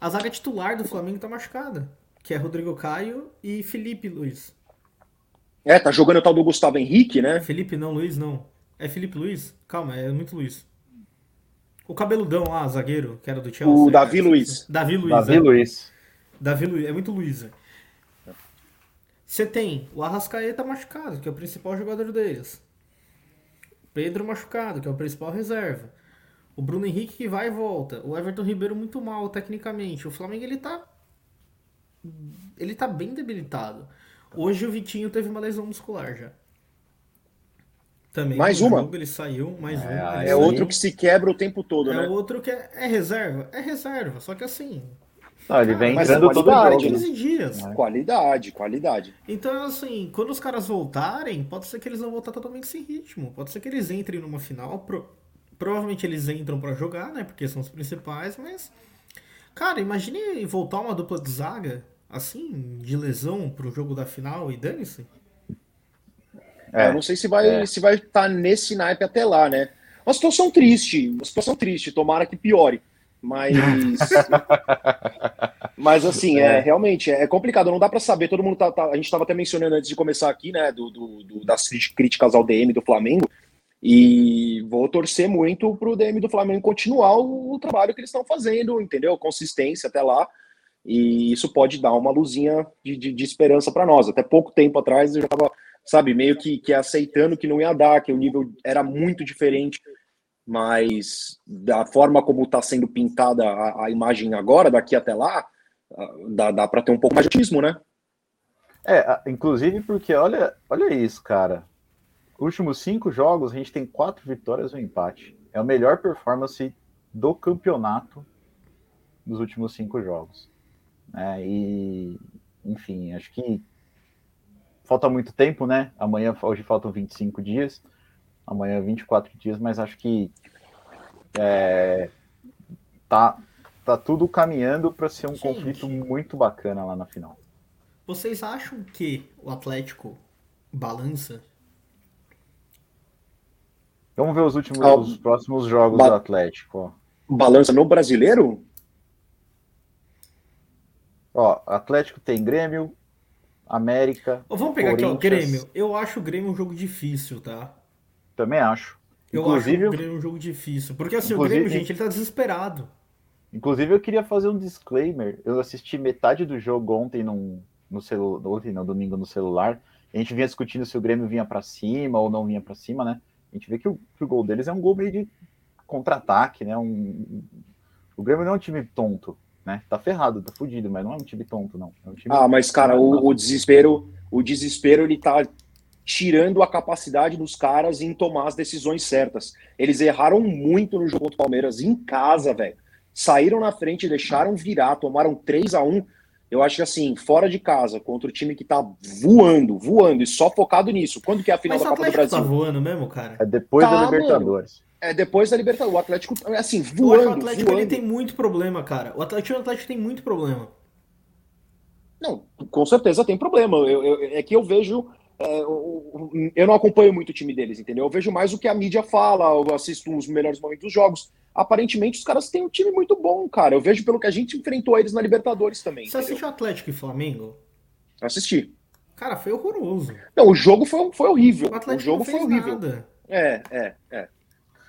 A zaga titular do Flamengo tá machucada, que é Rodrigo Caio e Felipe Luiz. É, tá jogando o tal do Gustavo Henrique, né? Felipe não, Luiz não. É Felipe Luiz? Calma, é muito Luiz. O cabeludão lá, zagueiro, que era do Chelsea. O Davi é, Luiz. Davi Luiz, Davi é. Luiz. Davi Luiz, é muito Luiz. Você tem o Arrascaeta machucado, que é o principal jogador deles. Pedro machucado, que é o principal reserva. O Bruno Henrique que vai e volta. O Everton Ribeiro muito mal tecnicamente. O Flamengo ele tá ele tá bem debilitado. Hoje o Vitinho teve uma lesão muscular já. Também Mais uma? jogo ele saiu, mais É, um. é É saiu. outro que se quebra o tempo todo, É né? outro que é, é reserva. É reserva, só que assim, Não, ele vem Mas entrando todo qualidade, jogo. né? 15 dias. Qualidade, qualidade. Então, assim, quando os caras voltarem, pode ser que eles vão voltar totalmente sem ritmo. Pode ser que eles entrem numa final. pro- Provavelmente eles entram pra jogar, né? Porque são os principais, mas. Cara, imagine voltar uma dupla de zaga, assim, de lesão pro jogo da final e dane-se. É, Eu não sei se vai é. se vai estar nesse naipe até lá, né? Uma situação triste, uma situação triste, tomara que piore. Mas. Mas assim, é, É. realmente é complicado, não dá pra saber. Todo mundo tá, tá- A gente tava até mencionando antes de começar aqui, né? Do, do- do- das críticas ao DM do Flamengo. E vou torcer muito pro DM do Flamengo continuar o, o trabalho que eles estão fazendo, entendeu? Consistência até lá. E isso pode dar uma luzinha de, de, de esperança para nós. Até pouco tempo atrás eu já tava, sabe, meio que, que aceitando que não ia dar, que o nível era muito diferente. Mas da forma como está sendo pintada a, a imagem agora, daqui até lá, ah, dá, dá para ter um pouco mais de otimismo, né? É, inclusive porque olha, olha isso, cara. Últimos cinco jogos, a gente tem quatro vitórias e um empate. É a melhor performance do campeonato dos últimos cinco jogos. É, e, enfim, acho que falta muito tempo, né? Amanhã, hoje faltam 25 dias. Amanhã 24 dias, mas acho que é, tá, tá tudo caminhando para ser um Gente. conflito muito bacana lá na final. Vocês acham que o Atlético balança? Vamos ver os últimos, Ah, os próximos jogos ba- do Atlético. Balança no brasileiro? Ó, Atlético tem Grêmio, América, Ó, Vamos pegar aqui, ó. Grêmio. Eu acho o Grêmio um jogo difícil, tá? Também acho. Eu Inclusive, acho o Grêmio um jogo difícil. Porque assim, o Grêmio, gente, ele tá desesperado. inclusive eu queria fazer um disclaimer. Eu assisti metade do jogo ontem num, no celular, ontem no domingo no celular. A gente vinha discutindo se o Grêmio vinha para cima ou não vinha para cima, né? A gente vê que o, que o gol deles é um gol meio de contra-ataque, né? Um, o Grêmio não é um time tonto, né? Tá ferrado, tá fudido, mas não é um time tonto, não. É um time Ah, mas, cara, o, o desespero, o desespero, ele tá tirando a capacidade dos caras em tomar as decisões certas. Eles erraram muito no jogo contra o Palmeiras em casa, velho. Saíram na frente, deixaram virar, tomaram 3 a 1 Eu acho que assim, fora de casa, contra o time que tá voando, voando e só focado nisso. Quando que é a final Mas o da Copa do tá Brasil? voando mesmo, cara? É depois Tá, da Libertadores. É depois da Libertadores. O Atlético, assim, voando, o Atlético ele voando. tem muito problema, cara. O Atlético, o Atlético tem muito problema. Não, com certeza tem problema. Eu, eu- é que eu vejo. É, o- o- eu não acompanho muito o time deles, entendeu? Eu vejo mais o que a mídia fala, eu assisto os melhores momentos dos jogos. Aparentemente, os caras têm um time muito bom, cara. Eu vejo pelo que a gente enfrentou eles na Libertadores também. Você entendeu? assistiu Atlético e Flamengo? Assisti. Cara, foi horroroso. Não, o jogo foi, foi horrível. O O, Atlético jogo não foi horrível. nada. É, é, é.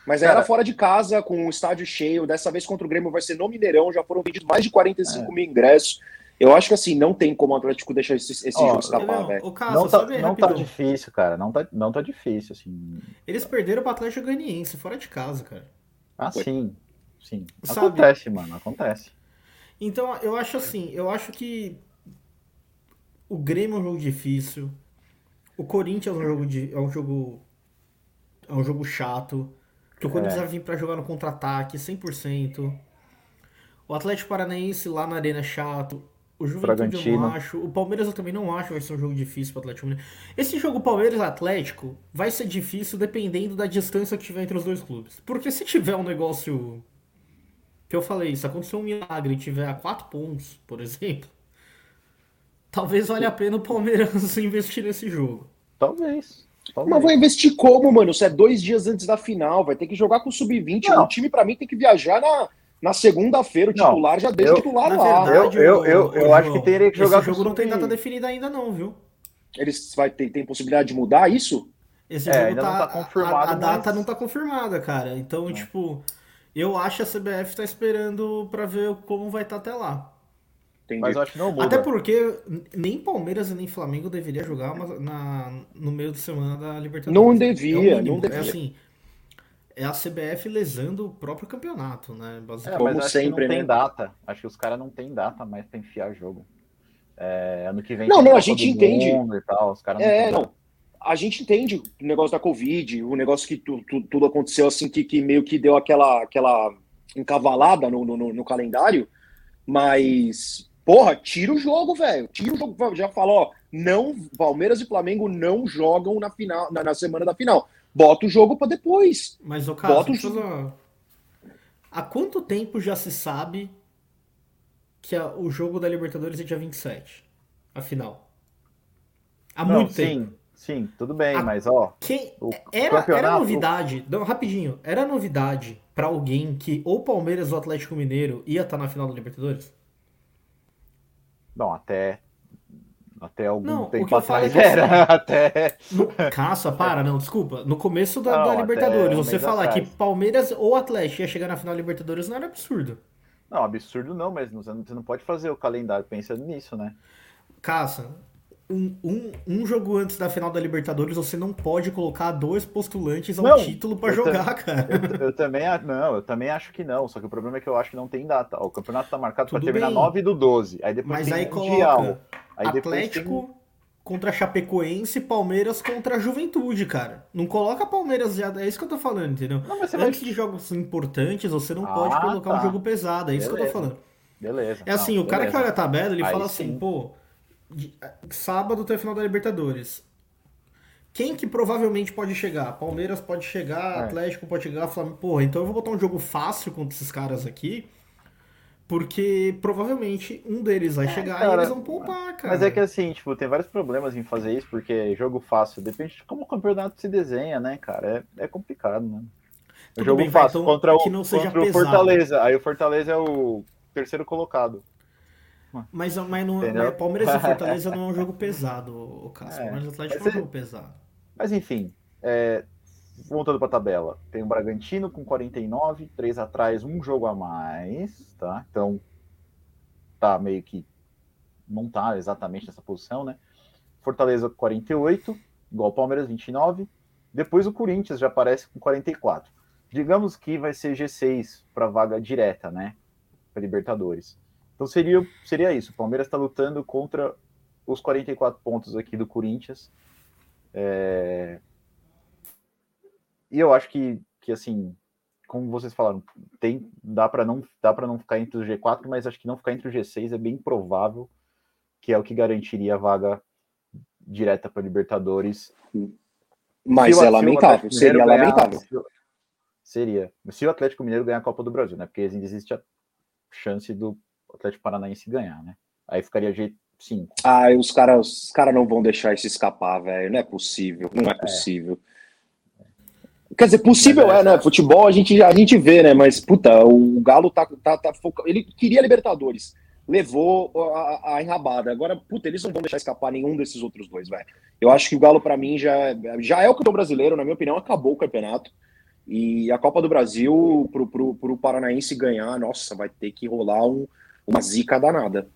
Mas Cara- era fora de casa, com o estádio cheio. Dessa vez contra o Grêmio vai ser no Mineirão. Já foram vendidos mais de 45 É. mil ingressos. Eu acho que assim, não tem como o Atlético deixar esse, esse Ó, jogo escapar, Não, velho. Não tá, sabe, não tá difícil, cara. Não tá, não tá difícil, assim. Eles perderam pro Atlético Goianiense, fora de casa, cara. Ah, Foi. sim. Sim. Sabe- Acontece, mano. Acontece. Então, eu acho assim, eu acho que o Grêmio é um jogo difícil. O Corinthians é um jogo de, é um jogo é um jogo chato, que o Corinthians É. vai vir pra jogar no contra-ataque 100%. O Atlético Paranaense lá na arena é chato. O Juventude eu Bragantino. não acho. O Palmeiras eu também não acho vai ser um jogo difícil pro Atlético Mineiro. Esse jogo Palmeiras-Atlético vai ser difícil dependendo da distância que tiver entre os dois clubes. Porque se tiver um negócio que eu falei, se acontecer um milagre e tiver a quatro pontos, por exemplo, talvez valha a pena o Palmeiras investir nesse jogo. Talvez. Talvez. Mas vai investir como, mano? Isso é dois dias antes da final. Vai ter que jogar com o Sub-20. Não. O time, pra mim, tem que viajar na, na segunda-feira. O Não, titular já deixa eu- o titular Na lá. verdade, Eu- eu- eu- acho que teria que jogar Esse jogo não tem data definida ainda não, viu? Eles vai ter, tem possibilidade de mudar isso? Esse É, jogo ainda não tá, tá confirmado, a, a data mas- não tá confirmada, cara. Então, tipo, eu acho que a CBF tá esperando pra ver como vai estar até lá. Entendi. Mas eu acho que não muda. Até porque nem Palmeiras e nem Flamengo deveria jogar na, no meio de semana da Libertadores. Não devia, É mínimo. não devia. É assim, é a CBF lesando o próprio campeonato, né? É, Basicamente. mas Como acho que sempre, não tem né? data. Acho que os caras não tem data mais pra enfiar jogo. É, ano que vem. Não, tem não, a gente entende. E tal, os caras não É, não. A gente entende o negócio da Covid, o negócio que tu- tu- tudo aconteceu assim, que, que meio que deu aquela, aquela encavalada no, no, no- no calendário, mas, porra, tira o jogo, velho. Tira o jogo. Já falou, ó, não, Palmeiras e Flamengo não jogam na final, na, na semana da final. Bota o jogo pra depois. Mas, o caso, Bota o fazer- há quanto tempo já se sabe que a- o jogo da Libertadores é dia 27? A final. Há Não, muito tempo. sim, sim, tudo bem, A- mas ó, Quem, o era, era campeonato- novidade, não, rapidinho, era novidade pra alguém que ou Palmeiras ou Atlético Mineiro ia estar na final da Libertadores? Não, até. Até algum Não, tempo é atrás assim, era. Até. No, caça, para, não, desculpa. No começo da, Não, da Libertadores, você falar atrás. que Palmeiras ou Atlético ia chegar na final da Libertadores não era absurdo. Não, absurdo não, mas você não, pode fazer o calendário pensando nisso, né? Caça, um, um, um jogo antes da final da Libertadores, você não pode colocar dois postulantes ao Não, título pra eu jogar, cara. Eu, eu também, não, eu também acho que não. Só que o problema é que eu acho que não tem data. O campeonato tá marcado para terminar bem. 9 do 12. Aí depois Mas tem aí Mundial. coloca Aí Atlético contra Chapecoense, Palmeiras contra Juventude, cara. Não coloca Palmeiras já, é isso que eu tô falando, entendeu? Tem... Não, você vai... Antes de jogos importantes, você não Ah, pode colocar tá. um jogo pesado, é isso que eu Beleza. tô falando. Beleza. É assim, não, o cara que beleza. olha a tabela, ele Aí fala assim, sim. pô, sábado tem a final da Libertadores. quem que provavelmente pode chegar? Palmeiras pode chegar, É. Atlético pode chegar, Flamengo. Porra, então eu vou botar um jogo fácil contra esses caras aqui. Porque provavelmente um deles vai chegar e É, cara, eles vão poupar, cara. Mas é que assim, tipo, tem vários problemas em fazer isso, porque jogo fácil, depende de como o campeonato se desenha, né, cara? É, é complicado, né? O Tudo jogo bem, fácil então, contra, o, que não seja contra o. Fortaleza. Aí o Fortaleza é o terceiro colocado. Mas, mas, não, Entendeu? mas Palmeiras e Fortaleza não é um jogo pesado, o Cássio. É. Palmeiras e Atlético Mas é um jogo pesado. Mas enfim, é, voltando para a tabela, tem o Bragantino com 49, três atrás, um jogo a mais, tá? Então tá meio que não tá exatamente nessa posição, né? Fortaleza com 48, igual Palmeiras 29. Depois o Corinthians já aparece com 44. Digamos que vai ser G6 para vaga direta, né? Para Libertadores. Então seria, seria isso. O Palmeiras está lutando contra os 44 pontos aqui do Corinthians. É, E eu acho que, que assim, como vocês falaram, tem, dá para não, dá para não ficar entre o G4, mas acho que não ficar entre o G6 é bem provável que é o que garantiria a vaga direta para Libertadores. Mas é lamentável, seria ganhar- lamentável. se Seria. Se o Atlético Mineiro ganhar a Copa do Brasil, né? Porque existe a chance do Atlético Paranaense ganhar, né? Aí ficaria G5. Ah, os caras os cara não vão deixar isso escapar, velho. Não é possível. Não é possível. Quer dizer, possível Mas é, né? Futebol a gente, a gente vê, né? Mas, puta, o Galo tá, tá, tá foca... Ele queria Libertadores. Levou a, a enrabada. Agora, puta, eles não vão deixar escapar nenhum desses outros dois, velho. Eu acho que o Galo, pra mim, já, já é o campeão brasileiro, na minha opinião, acabou o campeonato. E a Copa do Brasil, pro, pro, pro Paranaense ganhar, nossa, vai ter que rolar um, uma zica danada.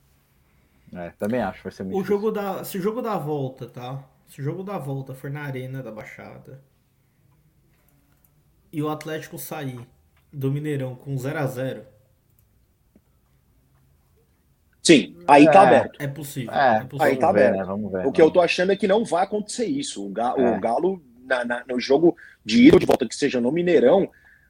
É, também acho, vai ser muito O difícil. jogo da, se o jogo da volta, tá? Se o jogo da volta for na arena da Baixada e o Atlético sair do Mineirão com 0 a 0 Sim, aí tá É. aberto. é possível. É, é possível. aí tá vamos ver, aberto. né? Vamos ver. O que eu tô achando é que não vai acontecer isso. O, Ga- É. o Galo, na- na- no jogo de ida ou de volta, que seja no Mineirão,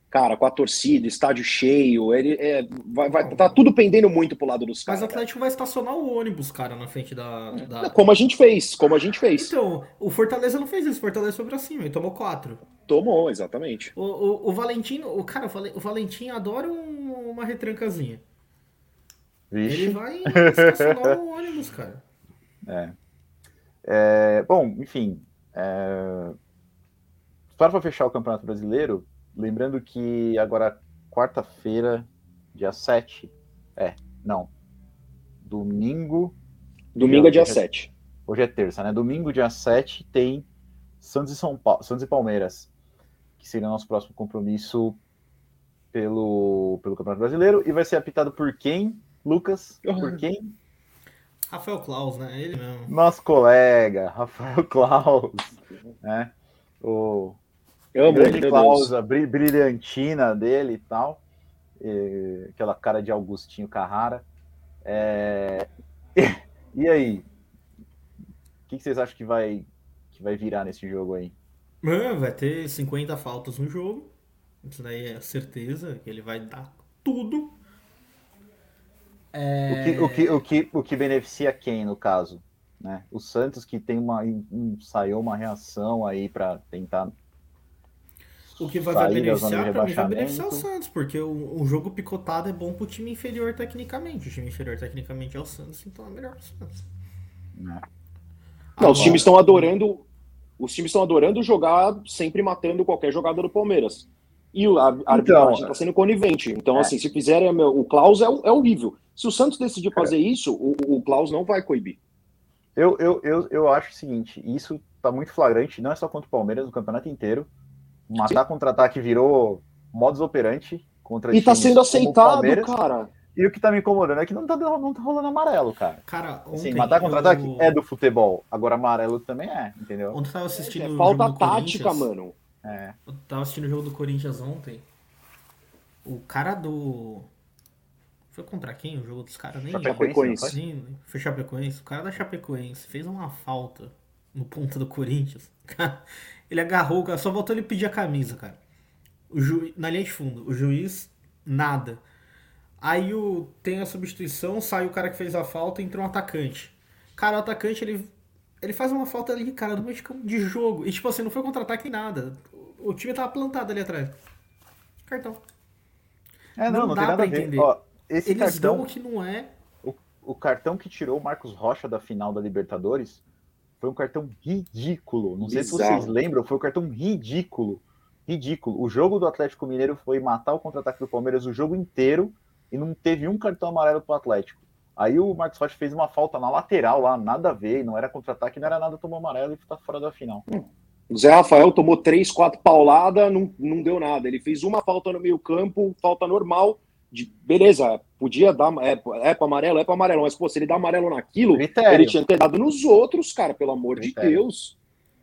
cara, com a torcida, estádio cheio, ele é, vai, vai- tá tudo pendendo muito pro lado dos Mas caras. o Atlético vai estacionar o ônibus, cara, na frente da. da- Como a gente fez, como a gente fez. Então, o Fortaleza não fez isso, o Fortaleza foi pra cima, ele tomou 4. Tomou, exatamente. O, o, o Valentino, o cara, o Valen- o Valentim adora um- uma retrancazinha. Vixe. Ele vai estacionar o ônibus, cara. É, bom, enfim. É... Só para fechar o Campeonato Brasileiro, lembrando que agora, quarta-feira, dia 7. É, não. Domingo. Domingo é dia Hoje 7. Hoje é terça, né? Domingo, dia 7, tem Santos e São Paulo, Santos e Palmeiras, que seria o nosso próximo compromisso pelo, pelo Campeonato Brasileiro. E vai ser apitado por quem, Lucas? Por quem? Rafael Klaus, né? Ele mesmo. Nosso colega, Rafael Klaus, né? O Amo grande ele, meu Klaus, Deus. a bri- brilhantina dele e tal. E aquela cara de Augustinho Carrara. É, E aí? O que que vocês acham que vai, que vai virar nesse jogo aí? Mano, vai ter 50 faltas no jogo. Isso daí é certeza que ele vai dar tudo. É... O, que, o, que, o, que, o que beneficia quem, no caso? Né? O Santos que tem uma, ensaiou uma reação aí para tentar O que vai, beneficiar, pra mim, vai beneficiar o. Santos, porque o, o jogo picotado é bom pro time inferior tecnicamente. O time inferior tecnicamente é o Santos, então é melhor pro Santos. né? Não, os Agora- times estão adorando. Os times estão adorando jogar sempre matando qualquer jogada do Palmeiras. E o- a, a arbitragem está sendo conivente. Então, é. assim, se fizerem. meu, O Klaus é, é horrível. Se o Santos decidir fazer isso, o, o Klaus não vai coibir. Eu, eu, eu, eu acho o seguinte, isso tá muito flagrante, não é só contra o Palmeiras, no campeonato inteiro. Matar contra-ataque virou modus operandi contra E tá sendo aceitado, cara. E o que tá me incomodando é que não tá, não tá rolando amarelo, cara. Cara, ontem. Assim, matar contra-ataque eu... é do futebol, agora amarelo também é, entendeu? Ontem eu tava assistindo É o falta jogo do tática, mano. É. Eu tava assistindo o jogo do Corinthians ontem. O cara do. Foi contra quem o jogo dos caras? Nem Chapecoense, não foi? Sim, foi Chapecoense. O cara da Chapecoense fez uma falta no ponto do Corinthians. Ele agarrou, cara, só voltou ele pedir a camisa, cara. O ju... Na linha de fundo, o juiz, nada. Aí o... tem a substituição, sai o cara que fez a falta e entrou um atacante. Cara, o atacante, ele, Ele faz uma falta ali, cara, do mexicano de jogo. E tipo assim, não foi contra-ataque em nada. O time tava plantado ali atrás. Cartão. É, não, não, Não dá pra entender. Ó, esse Eles cartão, dão o que não é. o, o cartão que tirou o Marcos Rocha da final da Libertadores foi um cartão ridículo. Não sei se Bizarro. vocês lembram, foi um cartão ridículo. Ridículo. O jogo do Atlético Mineiro foi matar o contra-ataque do Palmeiras o jogo inteiro e não teve um cartão amarelo pro Atlético. Aí o Marcos Rocha fez uma falta na lateral lá, nada a ver, não era contra-ataque, não era nada, tomou amarelo e tá fora da final. O Zé Rafael tomou três, quatro pauladas, não, não deu nada. Ele fez uma falta no meio campo, falta normal. De, beleza, podia dar. É, é para amarelo, é para amarelo. Mas, pô, se ele dá amarelo naquilo, Critério. ele tinha que ter dado nos outros, cara, pelo amor de Critério. Deus.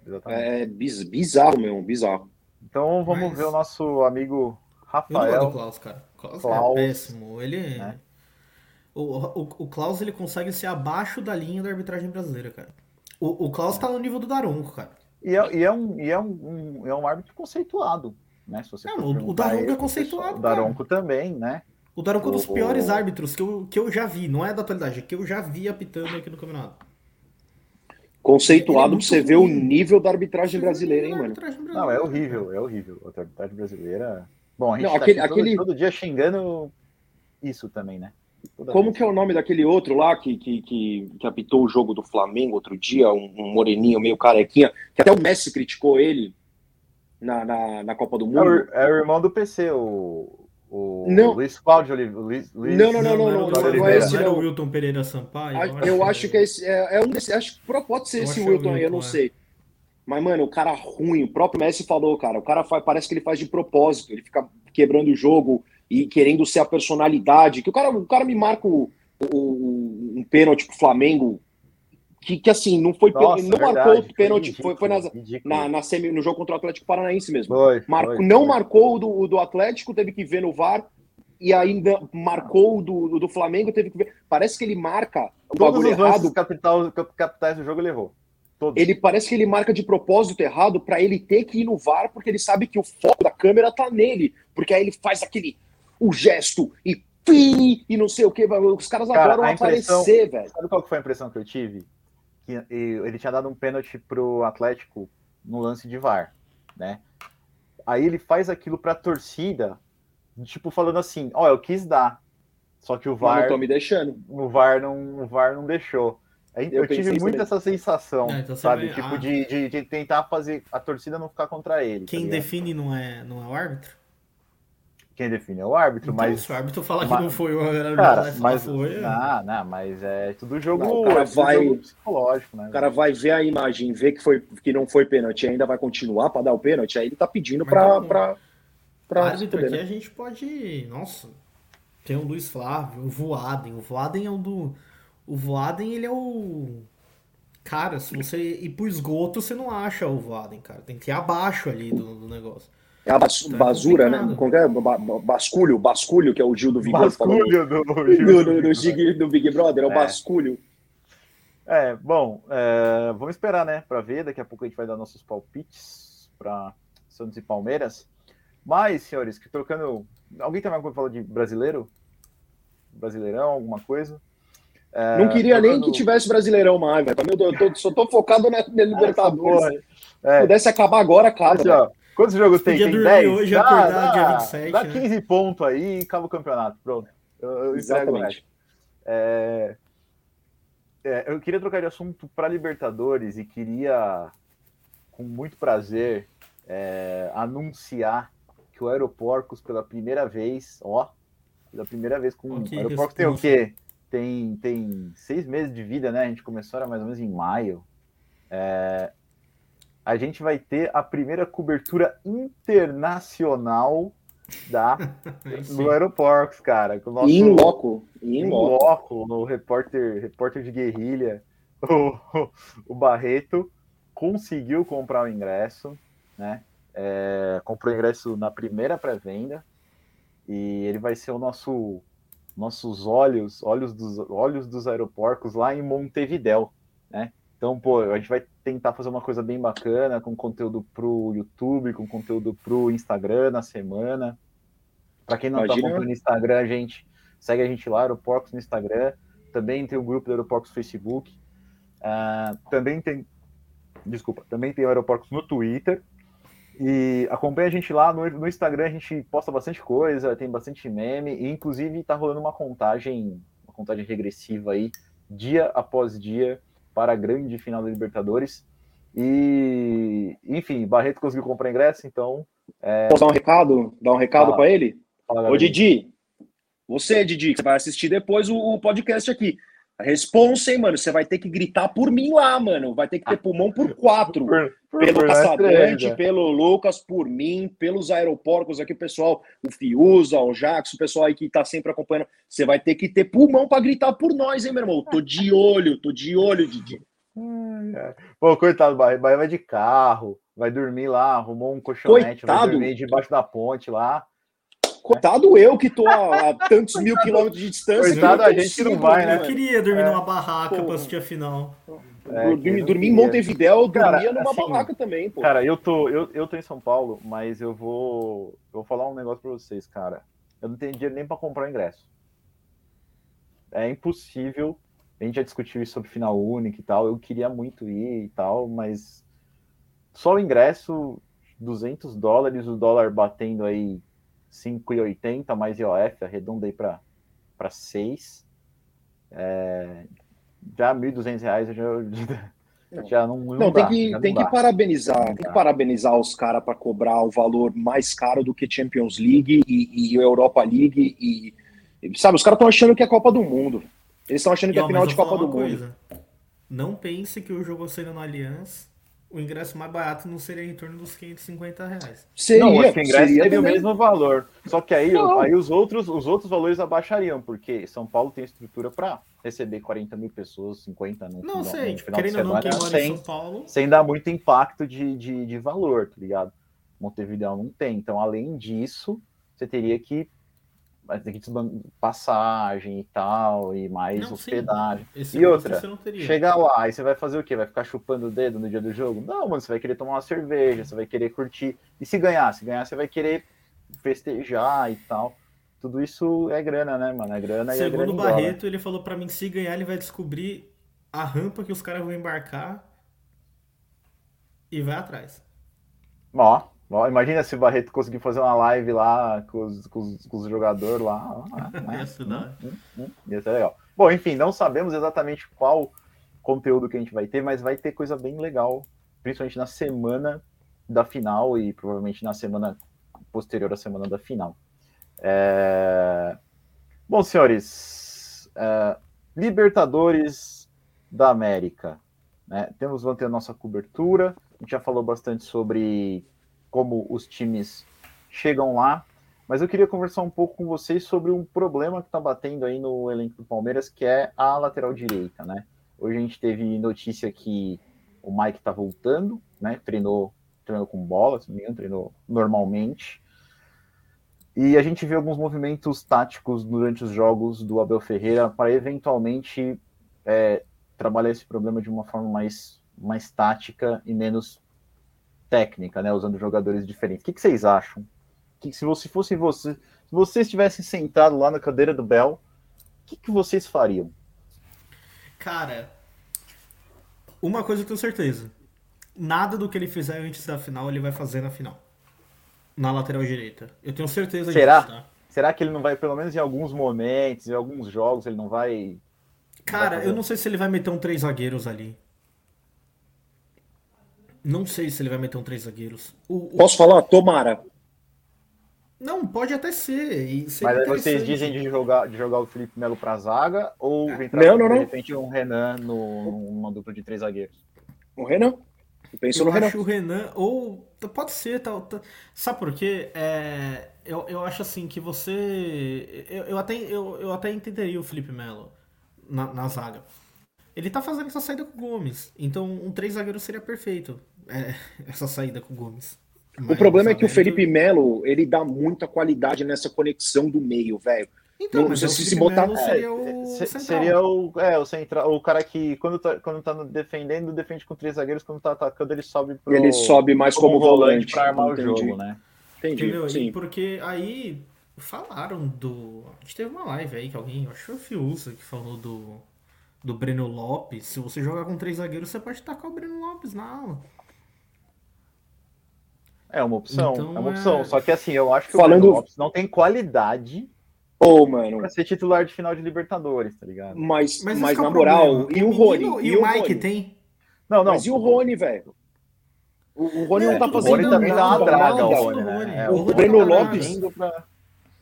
Exatamente. É biz- bizarro mesmo, bizarro. Então vamos Mas- ver o nosso amigo Eu não gosto do Rafael. Klaus, cara. O Klaus, Klaus, é péssimo. Ele. né? O, o, o Klaus ele consegue ser abaixo da linha da arbitragem brasileira, cara. O, o Klaus tá no nível do Daronco, cara. E é, e é um, e é um, um- é um árbitro conceituado, né? Se você Não, o- Daronco ele, é conceituado, O Daronco também, né? O Daronco é um dos piores árbitros que eu, que eu já vi. Não é da atualidade, é que eu já vi apitando aqui no campeonato. Conceituado é pra você ver o nível da arbitragem brasileira, hein, mano? Não, é horrível, é horrível. A arbitragem brasileira. Bom, a gente Não, tá aquele- aqui todo, aquele- todo dia xingando isso também, né? Toda Como vez. que é o nome daquele outro lá que, que, que, que apitou o jogo do Flamengo outro dia, um, um moreninho meio carequinha, que até o Messi criticou ele na, na, na Copa do É Mundo? o, é o irmão do PC, o, o Não. Luiz Cláudio Oliveira. Luiz, Luiz, Não, não, não, não, o- não, Cláudio não é esse, não era o não. Wilton Pereira Sampaio? Ah, Eu acho que é esse, é, é um desse, acho que pode ser Eu esse acho que é Wilton aí, eu não Wilton, é. sei. Mas, mano, o cara ruim, o próprio Messi falou, cara, o cara faz, parece que ele faz de propósito, ele fica quebrando o jogo e querendo ser a personalidade, que o cara, o cara me marca o, o- um pênalti pro Flamengo, que, que assim, não foi, Nossa, não verdade, marcou o pênalti, foi, foi nas- na, na semi, no jogo contra o Atlético Paranaense mesmo. Foi, não marcou o do, do Atlético, teve que ver no VAR, e ainda marcou o do, do Flamengo, teve que ver. Parece que ele marca o Todos bagulho os errado capital, cap- capitais do jogo ele errou. Todos. ele parece que ele marca de propósito errado pra ele ter que ir no VAR, porque ele sabe que o foco da câmera tá nele. Porque aí ele faz aquele o gesto e e não sei o que. Os caras Cara, adoram impressão- aparecer, velho. Sabe qual foi a impressão que eu tive? Que e- ele tinha dado um pênalti pro Atlético no lance de VAR, né? Aí ele faz aquilo pra torcida, tipo falando assim, ó, eu quis dar. Só que o VAR, não tô me deixando. o VAR não, o VAR não deixou. Aí Eu eu, tive muito essa sensação, É, então sabe? vai- Tipo, ah. de, de, de tentar fazer a torcida não ficar contra ele. tá Quem ligado? define não é, não é o árbitro? Quem define é o árbitro, Então, mas. se o árbitro falar que mas- não foi o Cara, falar mas. foi. é. Não, não, mas é tudo jogo, Não, o cara é tudo vai- jogo psicológico, né? O cara vai ver a imagem, ver que, foi, que não foi pênalti e ainda vai continuar pra dar o pênalti, aí ele tá pedindo Mas pra. pra, árbitro aqui né? a gente pode. Nossa, tem o Luiz Flávio, o Voaden. O Voaden é o do. O Voaden, ele é o. Cara, se você ir pro esgoto, você não acha o Voaden, cara. Tem que ir abaixo ali do, do negócio. É a bas- Tá basura, né? Como é? Ba- ba- Basculho, basculho, que é o Gil do Vigor. Basculho do, Do, do, do, Gig- do Big Brother, é o É. basculho. É, bom, é, vamos esperar, né, para ver. Daqui a pouco a gente vai dar nossos palpites para Santos e Palmeiras. Mas, senhores, que trocando. Alguém tem alguma coisa pra falar de brasileiro? Brasileirão, alguma coisa? É, Não queria nem trocando- que tivesse Brasileirão mais, velho. Meu Deus, eu tô- só tô focado na, na Libertadores. porra. Se É, pudesse acabar agora, cara. assim, quantos jogos tem? Podia Tem dormir 10? hoje e Dá, acordar dá, dia 27, Dá né? 15 pontos aí e acaba o campeonato. Pronto. Eu, eu. Exatamente. É, é, eu queria trocar de assunto para Libertadores e queria, com muito prazer, é, anunciar que o Aeroporcos, pela primeira vez, ó, pela primeira vez com. Ok, o Aeroporcos tem o quê? Tem, tem seis meses de vida, né? A gente começou era mais ou menos em maio. É, a gente vai ter a primeira cobertura internacional da no Aeroportos, cara. Com o nosso, em loco. Em em loco. loco, no repórter, repórter de guerrilha, o, o Barreto conseguiu comprar o ingresso, né? É, comprou o ingresso na primeira pré-venda e ele vai ser o nosso nossos olhos, olhos dos olhos dos aeroportos lá em Montevidéu, né? Então, pô, a gente vai tentar fazer uma coisa bem bacana com conteúdo pro YouTube, com conteúdo pro Instagram na semana. Para quem não está Imagina- acompanhando o Instagram, a gente segue a gente lá, Aeroportos no Instagram. Também tem o grupo do Aeroportos no Facebook. Uh, também tem. Desculpa, também tem o Aeroportos no Twitter. E acompanha a gente lá no, no, Instagram, a gente posta bastante coisa, tem bastante meme, e inclusive tá rolando uma contagem, uma contagem regressiva aí, dia após dia, para a grande final da Libertadores. E, enfim, Barreto conseguiu comprar ingresso, então. É... Posso dar um recado? Dar um recado para ele? Fala, Ô, Didi, você, Didi, que vai assistir depois o, o podcast aqui. Responsa, hein, mano? Você vai ter que gritar por mim lá, mano. Vai ter que ter pulmão por quatro. Por, por, pelo por Caçadante, pelo Lucas, por mim, pelos aeroportos aqui, o pessoal, o Fiuza, o Jax, o pessoal aí que tá sempre acompanhando. Você vai ter que ter pulmão para gritar por nós, hein, meu irmão? Tô de olho, tô de olho, Didi. Pô, coitado, Bahia, Bahia vai de carro, vai dormir lá, arrumou um colchonete, coitado. vai dormir debaixo da ponte lá. Coitado eu que tô a, a tantos mil quilômetros de distância. Coitado a gente que não vai, né? Eu queria dormir é. numa barraca para assistir a final. É, dormir, dormir em Montevidéu, eu dormia cara, numa assim, barraca também, pô. Cara, eu tô, eu, eu tô em São Paulo, mas eu vou, eu vou falar um negócio para vocês, cara. Eu não tenho dinheiro nem para comprar o ingresso. É impossível. A gente já discutiu isso sobre final único e tal. Eu queria muito ir e tal, mas só o ingresso, 200 dólares, o dólar batendo aí 5,80 mais IOF, arredondei para 6. É, já R$ 1.200 eu já, já não, não, não tem dá, que tem que parabenizar, tem que parabenizar os caras para cobrar o valor mais caro do que Champions League e, e Europa League e sabe, os caras estão achando que é Copa do Mundo. Eles estão achando que é final de Copa do Mundo. Não pense que o jogo sendo no Allianz o ingresso mais barato não seria em torno dos 550 reais. Seria, não, acho que o ingresso seria, seria o mesmo valor. Só que aí, aí os, outros, os outros valores abaixariam, porque São Paulo tem estrutura para receber 40 mil pessoas, 50 no, não, sei, no final querendo de semana, não, sem, São Paulo... sem dar muito impacto de, de, de valor, tá ligado? Montevideo não tem. Então, além disso, você teria que vai ter que passagem e tal, e mais não, hospedagem. E outra, chegar lá, aí você vai fazer o quê? Vai ficar chupando o dedo no dia do jogo? Não, mano, você vai querer tomar uma cerveja, você vai querer curtir. E se ganhar? Se ganhar, você vai querer festejar e tal. Tudo isso é grana, né, mano? É grana Segundo e é grana o Barreto, ele falou para mim que se ganhar, ele vai descobrir a rampa que os caras vão embarcar e vai atrás. Ó, Imagina se o Barreto conseguir fazer uma live lá com os, com os, com os jogadores lá. Né? Ia ser hum, hum, hum, Ia ser legal. Bom, enfim, não sabemos exatamente qual conteúdo que a gente vai ter, mas vai ter coisa bem legal, principalmente na semana da final e provavelmente na semana posterior à semana da final. É... Bom, senhores, é... Libertadores da América. Né? Temos manter a nossa cobertura. A gente já falou bastante sobre como os times chegam lá. Mas eu queria conversar um pouco com vocês sobre um problema que está batendo aí no elenco do Palmeiras, que é a lateral direita, né? Hoje a gente teve notícia que o Mike está voltando, né? Treinou, treinou com bola, se não me treinou normalmente. E a gente vê alguns movimentos táticos durante os jogos do Abel Ferreira para eventualmente é, trabalhar esse problema de uma forma mais, mais tática e menos técnica, né, usando jogadores diferentes. O que, que vocês acham? Que, se você fosse você, se vocês estivessem sentado lá na cadeira do Bel, o que, que vocês fariam? Cara, uma coisa eu tenho certeza. Nada do que ele fizer antes da final ele vai fazer na final. Na lateral direita. Eu tenho certeza Será? disso, tá? Será que ele não vai, pelo menos em alguns momentos, em alguns jogos, ele não vai. Cara, vai eu não sei se ele vai meter um três zagueiros ali. Não sei se ele vai meter um três zagueiros. O, o... Posso falar? Tomara. Não, pode até ser. Mas aí vocês dizem de jogar, de jogar o Felipe Melo para zaga ou é. entrar não, não, de repente um Renan no, numa dupla de três zagueiros? O Renan? Eu penso eu no Renan. acho o Renan, ou pode ser, tal. Tá, tá, sabe por quê? É, eu, eu acho assim que você. Eu, eu, até, eu, eu até entenderia o Felipe Melo na, na zaga. Ele tá fazendo essa saída com o Gomes. Então um três zagueiro seria perfeito é, essa saída com o Gomes. Mas, o problema é que o Felipe Melo, ele dá muita qualidade nessa conexão do meio, velho. Então, não, mas se, se botar seria o, é, seria o, é, o central, o cara que quando tá, quando tá defendendo, defende com três zagueiros, quando tá atacando, ele sobe pro, Ele sobe mais como, como volante para armar Entendi. o jogo, né? Entendi. Entendeu? Sim. porque aí falaram do, a gente teve uma live aí que alguém, acho que foi o Fiusa que falou do do Breno Lopes, se você jogar com três zagueiros, você pode tacar o Breno Lopes na ala. É uma opção, Então, é uma é- opção. Só que assim, eu acho que Falando- o Breno Lopes não tem qualidade Ô, mano. pra ser titular de final de Libertadores, tá ligado? Mas, Mas, mas, é na o moral, problema. e o Rony? E o Mike Rony? tem. Não, não. Mas e o Rony, velho? O, o Rony Não, não, tá tudo o bem, fazendo Rony também não, dá uma não, draga, não, o não, Rony, não, né? É, O Breno tá Lopes-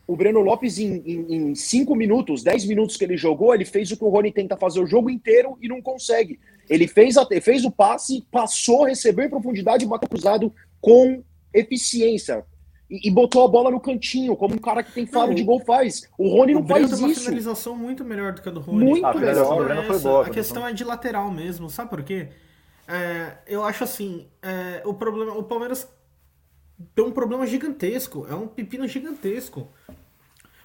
O Breno Lopes, em, em, em cinco minutos, 10 minutos que ele jogou, ele fez o que o Rony tenta fazer o jogo inteiro e não consegue. Ele fez, a, fez o passe, passou, recebeu em profundidade e bateu cruzado com eficiência. E, e botou a bola no cantinho, como um cara que tem faro Não, de gol faz. O Rony O não Breno faz tem uma isso. finalização muito melhor do que a do Rony. Muito Ah, a finalização melhor. foi Essa, boa. A questão é de lateral mesmo, sabe por quê? É, eu acho assim, é, o problema, o Palmeiras tem um problema gigantesco, é um pepino gigantesco.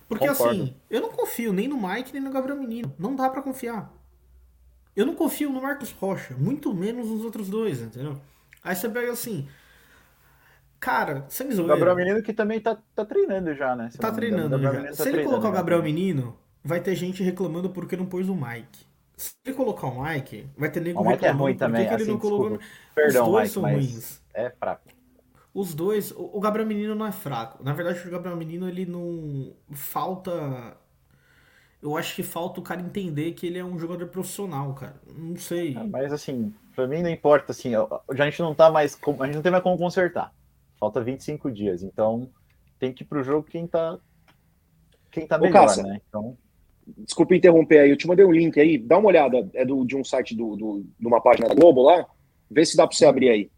Porque Concordo. assim, eu não confio nem no Mike nem no Gabriel Menino, não dá pra confiar. Eu não confio no Marcos Rocha, muito menos nos outros dois, entendeu? Aí você pega assim, cara, sem O zoeira. Gabriel Menino que também tá, tá treinando já, né? Tá treinando já. Menino Se tá ele treinando colocar o. Gabriel Menino, vai ter gente reclamando porque não pôs o Mike. Se ele colocar o Mike, vai ter nego O Mike é reclamando ruim por também, que ele assim, não colocou. Perdão, Os dois Mike, são ruins. é fraco. Os dois, o Gabriel Menino não é fraco. Na verdade, o Gabriel Menino, ele não. Falta. Eu acho que falta o cara entender que ele é um jogador profissional, cara. Não sei. Ah, Mas assim, pra mim não importa, assim, já a gente não tá mais, a gente não tem mais como consertar. Falta 25 dias, então tem que ir pro jogo quem tá quem tá Ô, melhor, né? Então, Desculpa interromper aí, eu te mandei um link aí, dá uma olhada, é do, de um site do, do- de uma página da Globo lá, vê se dá pra você abrir aí.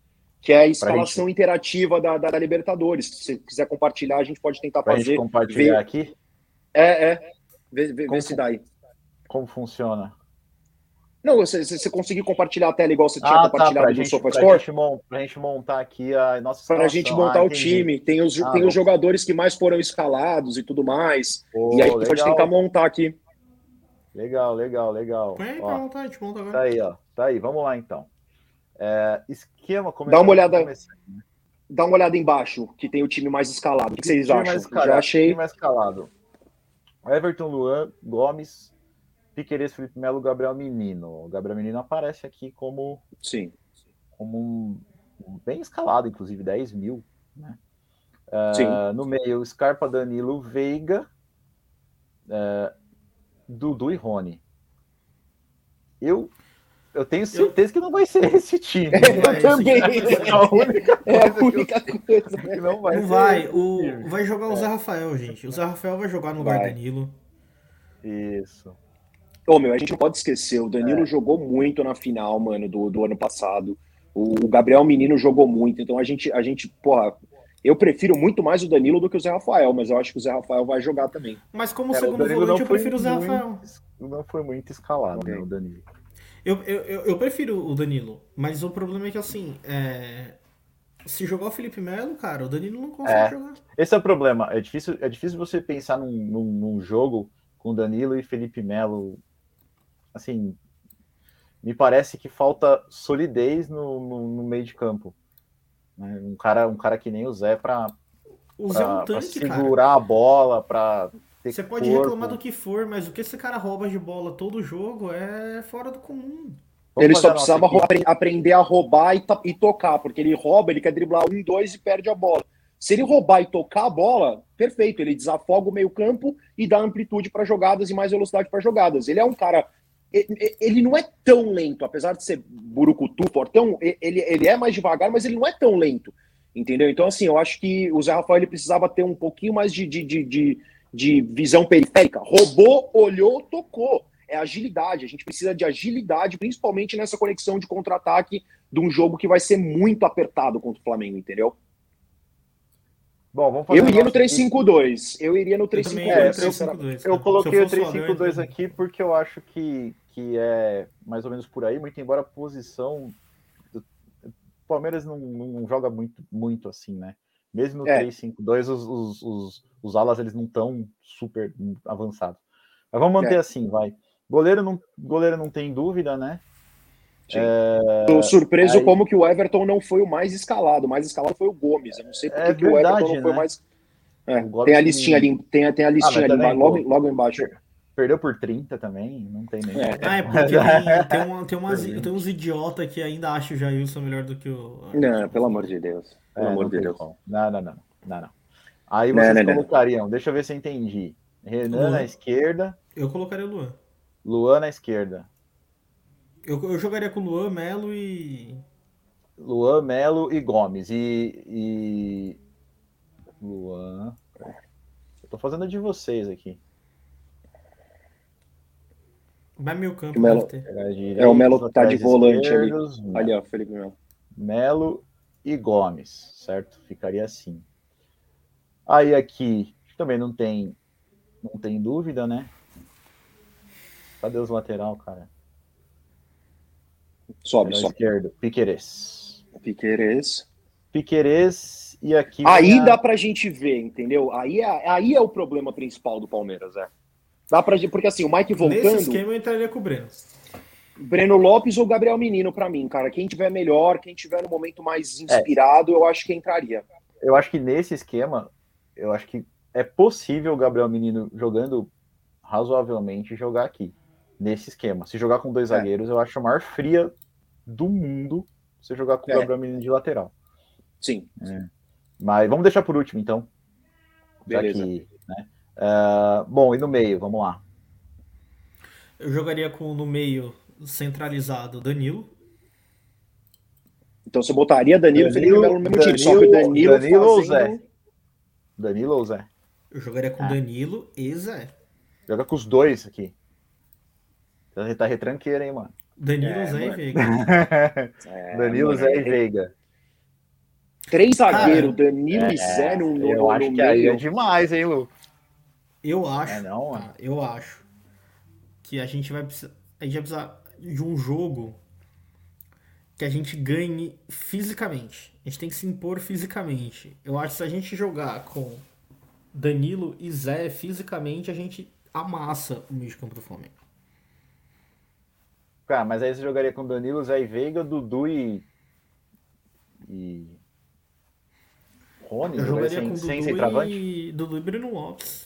Que é a escalação interativa da, da, da Libertadores. Se você quiser compartilhar, a gente pode tentar pra gente fazer. compartilhar ver- aqui, É, é. Vê, vê- vê se dá aí. como funciona. Não, você, você conseguir compartilhar a tela igual você tinha Ah, tá, compartilhado pra no gente, SofaScore? pra, gente, mon- pra gente montar aqui a nossa Para a gente montar Ah, o entendi. time, tem os, Ah, tem bom. os jogadores que mais foram escalados e tudo mais. Pô, e aí a gente pode legal, tentar montar aqui. Legal, legal, legal. Põe aí Ó, pra montar, a gente monta Tá agora. aí, ó. Tá aí, vamos lá então. É, esquema Dá uma olhada- começar- Dá uma olhada embaixo, que tem o time mais escalado. O que vocês Time acham? mais escalado, Já achei. time mais escalado. Everton Luan, Gomes, Piqueires, Felipe Melo, Gabriel Menino. O Gabriel Menino aparece aqui como, Sim. como um, um bem escalado, inclusive 10 mil. Né? Sim. Ah, no meio, Scarpa, Danilo, Veiga, ah, Dudu e Rony. Eu, eu tenho certeza que não vai ser esse time. Eu também. É a única É a coisa que eu única coisa. que não vai Não ser vai, o, vai jogar o Zé Rafael, gente. O Zé Rafael vai jogar no lugar. Danilo. Isso. Ô, meu, a gente não pode esquecer, o Danilo É. jogou muito na final, mano, do, do ano passado. O, o Gabriel Menino jogou muito, então a gente, a gente, porra, eu prefiro muito mais o Danilo do que o Zé Rafael, mas eu acho que o Zé Rafael vai jogar também. Mas como É, o segundo Danilo volante, eu prefiro o Zé muito- Rafael. Não foi muito escalado, né, o Danilo. Eu, eu, eu, eu prefiro o Danilo, mas o problema é que assim, é... se jogar o Felipe Melo, cara, o Danilo não consegue É. jogar. Esse é o problema. É difícil, é difícil você pensar num, num, num jogo com Danilo e Felipe Melo. Assim, me parece que falta solidez no, no, no meio de campo. né? Um cara, um cara que nem o Zé para O Zé é um tanque, cara. segurar a bola, para ter Você pode corpo. reclamar do que for, mas o que esse cara rouba de bola todo jogo é fora do comum. Vamos ele só precisava equipe. aprender a roubar e, e tocar, porque ele rouba, ele quer driblar um, dois e perde a bola. Se ele roubar e tocar a bola, perfeito, ele desafoga o meio-campo e dá amplitude para jogadas e mais velocidade para jogadas. Ele é um cara. Ele não é tão lento, apesar de ser burucutu, portão, ele, ele é mais devagar, mas ele não é tão lento. Entendeu? Então, assim, eu acho que o Zé Rafael ele precisava ter um pouquinho mais de, de, de, de, de visão periférica. Roubou, olhou, tocou. É agilidade. A gente precisa de agilidade, principalmente nessa conexão de contra-ataque de um jogo que vai ser muito apertado contra o Flamengo, entendeu? Bom, vamos fazer Eu a iria no nossa equipe. 3-5-2. Eu iria no Eu também 3-5-2. iria É, no eu- 3-5-2, Eu coloquei o eu fosse o Abel, 352 eu- aqui porque eu acho que, que é mais ou menos por aí, muito embora a posição do Palmeiras não, não joga muito, muito assim, né? Mesmo no É. 352, os, os, os, os alas eles não estão super avançados. Mas vamos manter É. assim, vai. Goleiro não, goleiro não tem dúvida, né? Sim. Tô surpreso aí- como que o Everton não foi o mais escalado. O mais escalado foi o Gomes. Eu não sei por É que o verdade, Everton não foi né? mais. É, tem a listinha ali, tem, tem a listinha mas ali logo, logo embaixo. Perdeu por 30 também, não tem nem. É, ah, é porque tem, tem, uma, tem, umas, tem uns idiotas que ainda acham o Jailson melhor do que o. Não, pelo amor de Deus. Pelo É, amor não de Deus. como. Não, não, não, não, não. Aí vocês não, não. colocariam, deixa eu ver se eu entendi. Renan Luan. na esquerda, Eu colocaria o Luan. Luan na esquerda. Eu, eu jogaria com o Luan, Melo e. Luan, Melo e Gomes. E. e... Luan. Eu tô fazendo a de vocês aqui. Vai meio campo, O Melo- É, o Melo tá de volante ali. Melo. Ali, ó, Felipe Melo. Melo e Gomes, certo? Ficaria assim. Aí aqui também não tem não tem dúvida, né? Cadê os lateral, cara? Sobe, sobe. esquerdo, Piquerez. Piqueires. Piquerez e aqui Aí vem a- dá pra gente ver, entendeu? Aí é, aí é o problema principal do Palmeiras, é. Dá pra, gente- porque assim, o Mike Nesse voltando, esquema eu entraria com o Breno. Breno Lopes ou Gabriel Menino pra mim, cara. Quem tiver melhor, quem tiver no momento mais inspirado, eu acho que entraria. eu acho que nesse esquema, eu acho que é possível o Gabriel Menino jogando razoavelmente jogar aqui. Nesse esquema. Se jogar com dois É. zagueiros, eu acho a maior fria do mundo você jogar com o É. Gabriel Menino de lateral. Sim. Mas vamos deixar por último, então. Já Beleza. que, Ah, bom, e no meio, vamos lá. Eu jogaria com no meio centralizado Danilo. Então você botaria Danilo, e Felipe Melo no mesmo time. Só que o Danilo, Danilo ou fazendo... Zé? Danilo ou Zé? Eu jogaria com Ah. Danilo e Zé. Joga com os dois aqui. Tá tá retranqueiro, hein, mano? Danilo, É, Zé e mano. Veiga. É, Danilo, mano, Zé e tem Veiga. Três zagueiros, Danilo e Zé no, no, eu no acho que aí é demais, hein, Lu? Eu acho. É não, tá, eu acho que a gente vai precisar. A gente vai precisar de um jogo que a gente ganhe fisicamente. A gente tem que se impor fisicamente. Eu acho que se a gente jogar com Danilo e Zé fisicamente, a gente amassa o meio de campo do Flamengo. Cara, mas aí você jogaria com Danilo, Zé e Veiga, Dudu e. E. Rony? Eu Jogaria jogaria com sem, sem Dudu e, Dudu e Breno Lopes.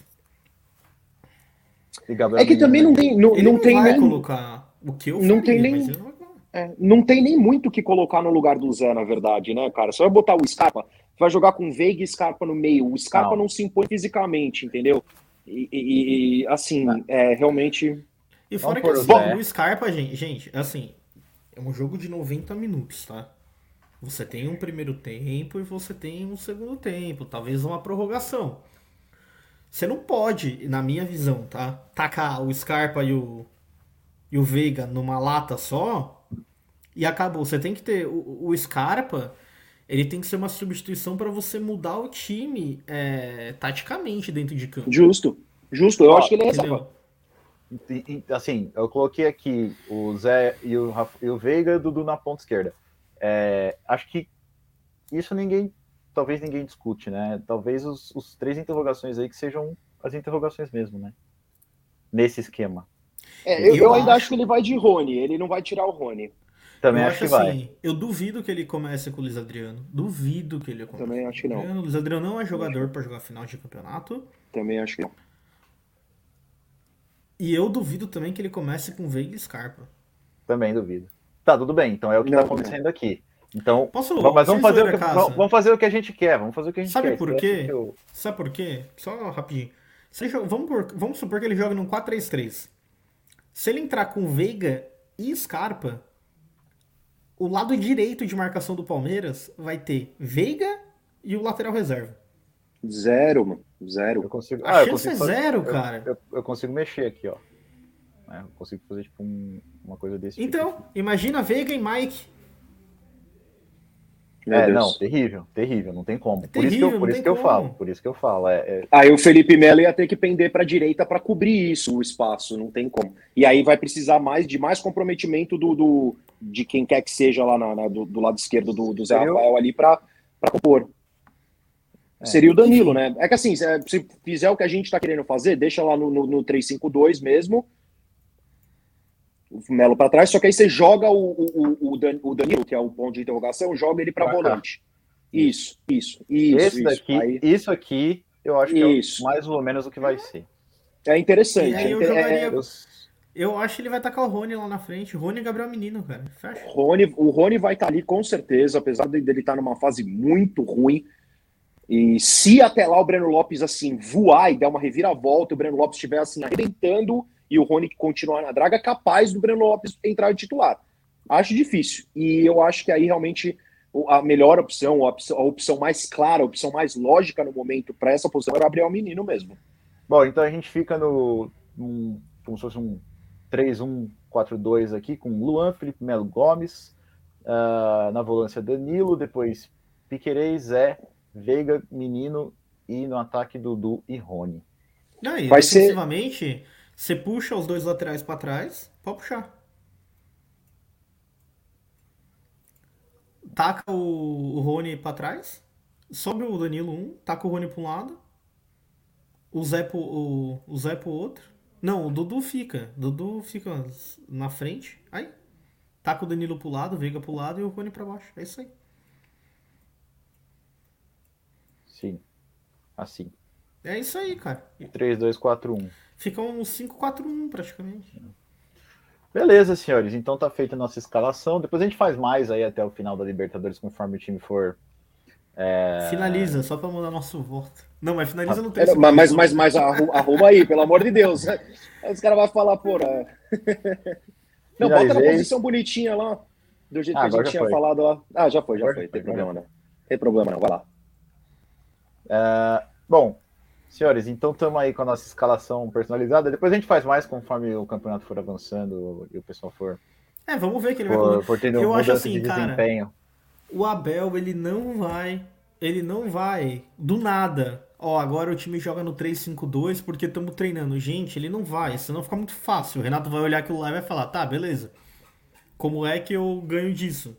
E Gabriel É que também não Menino tem, não, Ele não não, tem vai nem, colocar o que eu não faria, tem nem- não vai colocar. é, não tem nem muito o que colocar no lugar do Zé, na verdade, né, cara? Você vai botar o Scarpa, vai jogar com Veiga e Scarpa no meio. O Scarpa Não. não, se impõe fisicamente, entendeu? E, e- e, assim, é realmente. E fora que assim, o Scarpa, gente, gente, assim, é um jogo de 90 minutos, tá? Você tem um primeiro tempo e você tem um segundo tempo, talvez uma prorrogação. Você não pode, na minha visão, tá? Tacar o Scarpa e o, e o Veiga numa lata só e acabou. Você tem que ter o, o Scarpa, ele tem que ser uma substituição para você mudar o time é, taticamente dentro de campo. Justo. Justo. Eu Ó, acho que ele é reserva. Entendeu? E- e, Assim, eu coloquei aqui o Zé e o, e o Veiga e o Dudu na ponta esquerda. É, acho que isso ninguém, talvez ninguém discute, né? Talvez os, os três interrogações aí que sejam as interrogações mesmo, né? Nesse esquema. É, eu, Eu eu ainda acho- acho que ele vai de Rony, ele não vai tirar o Rony. Também eu acho que vai. assim, Eu duvido que ele comece com o Luiz Adriano. Duvido que ele comece. Também acho que não. Adriano. O Luiz Adriano não é jogador pra jogar final de campeonato. Também acho que não. E eu duvido também que ele comece com Veiga e Scarpa. Também duvido. Tá, tudo bem. Então é o que Não, tá acontecendo aqui. Então, Posso mas vamos vocês fazer, que, vamos vamos fazer o que a gente quer. Vamos fazer o que a gente Sabe quer. por quê? eu- Sabe por quê? Só rapidinho. Joga- vamos, por- vamos supor que ele joga num 4-3-3. Se ele entrar com Veiga e Scarpa, o lado direito de marcação do Palmeiras vai ter Veiga e o lateral reserva. Zero, mano. Eu Zero. consigo. A ah, eu chance consigo é fazer- zero, eu- cara. Eu, eu consigo mexer aqui, ó. É, eu consigo fazer tipo um- uma coisa desse tipo. Então, imagina Veiga e Mike. Meu é, Deus. não, terrível, terrível, não tem como. É por isso que terrível, eu, por isso que eu falo, por isso que eu falo. É, é- Aí o Felipe Melo ia ter que pender para a direita para cobrir isso, o espaço, não tem como. E aí vai precisar mais de mais comprometimento do, do- de quem quer que seja lá na- na- do, do lado esquerdo do, do Zé Rafael ali para compor. É. Seria o Danilo, né? É que assim, se se fizer o que a gente tá querendo fazer, deixa lá no, no, no 3-5-2 mesmo. O Melo para trás, só que aí você joga o, o, o- o Dan- o Danilo, que é o ponto de interrogação, joga ele para volante. Isso, isso, isso. esse isso. daqui, Aí- isso aqui, eu acho que Isso. é o- mais ou menos o que vai ser. É interessante. E aí eu É- jogaria- é- Eu- acho que ele vai tacar o Rony lá na frente. Rony e Gabriel Menino, cara. Fecha. Rony, o Rony vai estar ali com certeza, apesar de- dele estar numa fase muito ruim. E se até lá o Breno Lopes assim voar e der uma reviravolta, o Breno Lopes estiver assim arrebentando e o Rony continuar na draga, capaz do Breno Lopes entrar de titular. Acho difícil. E eu acho que aí realmente o- a melhor opção, a opção, a opção mais clara, a opção mais lógica no momento para essa posição é o Gabriel Menino mesmo. Bom, então a gente fica no. Um, como se fosse um 3-1-4-2 aqui, com Luan, Felipe Melo Gomes, ah, na volância Danilo, depois Piquerez, Zé, Veiga, Menino e no ataque Dudu e Rony. Não, e Vai ser- você puxa os dois laterais pra trás, pode puxar. Taca o, o Rony pra trás, sobe o Danilo um, taca o Rony pra um lado, o Zé pro, o, o Zé pro outro. Não, o Dudu fica. Dudu fica na frente. Aí. Taca o Danilo pro lado, o Veiga pro lado e o Rony pra baixo. É isso aí. Sim. Assim. É isso aí, cara. 3-2-4-1. Fica um 5-4-1 praticamente. Beleza, senhores. Então tá feita a nossa escalação. Depois a gente faz mais aí até o final da Libertadores, conforme o time for. É... Finaliza, só pra mudar nosso voto. Não, mas finaliza no É, terceiro. mas, mas, mas, mas arru- arruma aí, pelo amor de Deus. Aí Os caras vão falar, porra. Não, bota na posição bonitinha lá. Do jeito Ah, que a gente tinha foi. falado lá. Ah, já foi, já Agora foi. já Tem foi, problema agora não. Tem problema não, vai lá. É, Bom, senhores, então estamos aí com a nossa escalação personalizada. Depois a gente faz mais conforme o campeonato for avançando e o pessoal for, É, vamos ver que ele vai for, fazer. for tendo Eu acho assim, de cara, desempenho. O Abel, ele não vai. Ele não vai do nada. Ó, agora o time joga no 3-5-2 porque estamos treinando. Gente, ele não vai, senão fica muito fácil. O Renato vai olhar aquilo lá e vai falar: tá, beleza. Como é que eu ganho disso?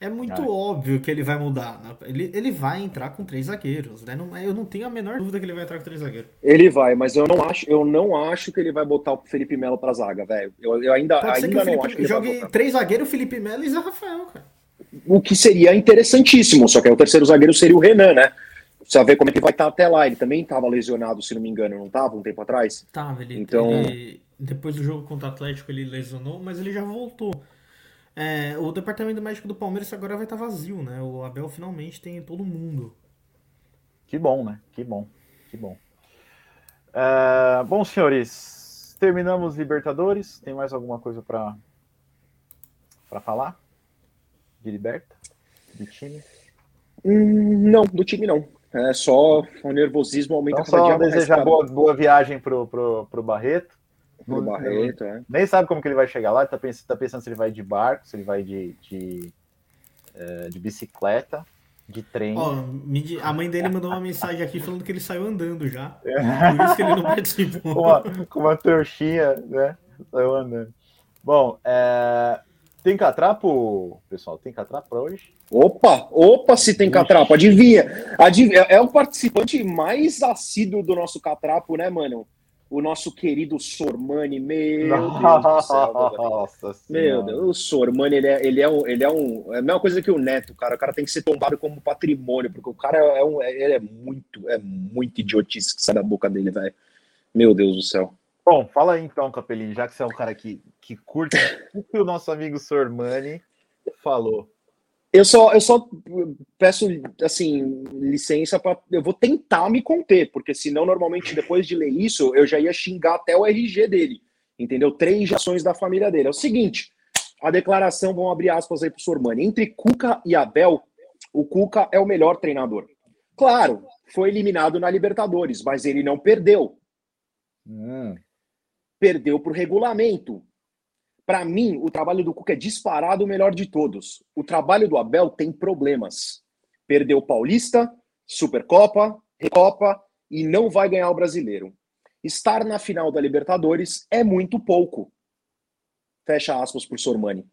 É muito Ah. óbvio que ele vai mudar. né? Ele, ele vai entrar com três zagueiros, né? Não, eu não tenho a menor dúvida que ele vai entrar com três zagueiros. Ele vai, mas eu não acho, eu não acho que ele vai botar o Felipe Melo pra zaga, velho. Eu, eu ainda, Pode ainda não acho que Felipe ele vai jogue três zagueiros, Felipe Melo e Zé Rafael, cara. O que seria interessantíssimo, só que aí o terceiro zagueiro seria o Renan, né? Precisa ver como é que vai estar até lá. Ele também estava lesionado, se não me engano, não estava um tempo atrás? Tava, ele, Então- ele- depois do jogo contra o Atlético ele lesionou, mas ele já voltou. É, o departamento médico do Palmeiras agora vai estar vazio, né? O Abel finalmente tem todo mundo. Que bom, né? Que bom, que bom. É, bom, senhores, terminamos Libertadores. Tem mais alguma coisa para para falar de Liberta, de time? Hum, não, do time não. É só o nervosismo aumenta Então cada dia só mais. desejar boa, boa viagem pro, pro, pro Barreto. Pro Barreto, é. Nem sabe como que ele vai chegar lá, ele tá pensando, tá pensando se ele vai de barco, se ele vai de, de, eh, de bicicleta, de trem. Ó, a mãe dele mandou uma mensagem aqui falando que ele saiu andando já. Por isso que ele não participou. com, uma, com uma trouxinha, né? Saiu andando. Bom, é, tem catrapo, pessoal? Tem catrapo pra hoje? Opa, opa, se tem catrapo, adivinha. adivinha. É o participante mais assíduo do nosso catrapo, né, mano? O nosso querido Sormani, meu Deus do céu. Nossa Meu. Deus, o Sormani, ele é, ele, é um, ele é um. É a mesma coisa que o Neto, cara. O cara tem que ser tombado como patrimônio, porque o cara é um. é- Ele é muito, é muito idiotice que sai da boca dele, velho. Meu Deus do céu. Bom, fala aí então, Capelinho, já que você é um cara que, que curte o que o nosso amigo Sormani falou. Eu só, eu só peço, assim, licença para. Eu vou tentar me conter, porque senão, normalmente, depois de ler isso, eu já ia xingar até o RG dele. Entendeu? Três ações da família dele. É o seguinte: a declaração, vamos abrir aspas aí pro Sormani. Entre Cuca e Abel, o Cuca é o melhor treinador. Claro, foi eliminado na Libertadores, mas ele não perdeu. Hum, Perdeu pro regulamento. Para mim, o trabalho do Cuca é disparado o melhor de todos. O trabalho do Abel tem problemas. Perdeu Paulista, Supercopa, Recopa e não vai ganhar o Brasileiro. Estar na final da Libertadores é muito pouco. Fecha aspas por Sormani.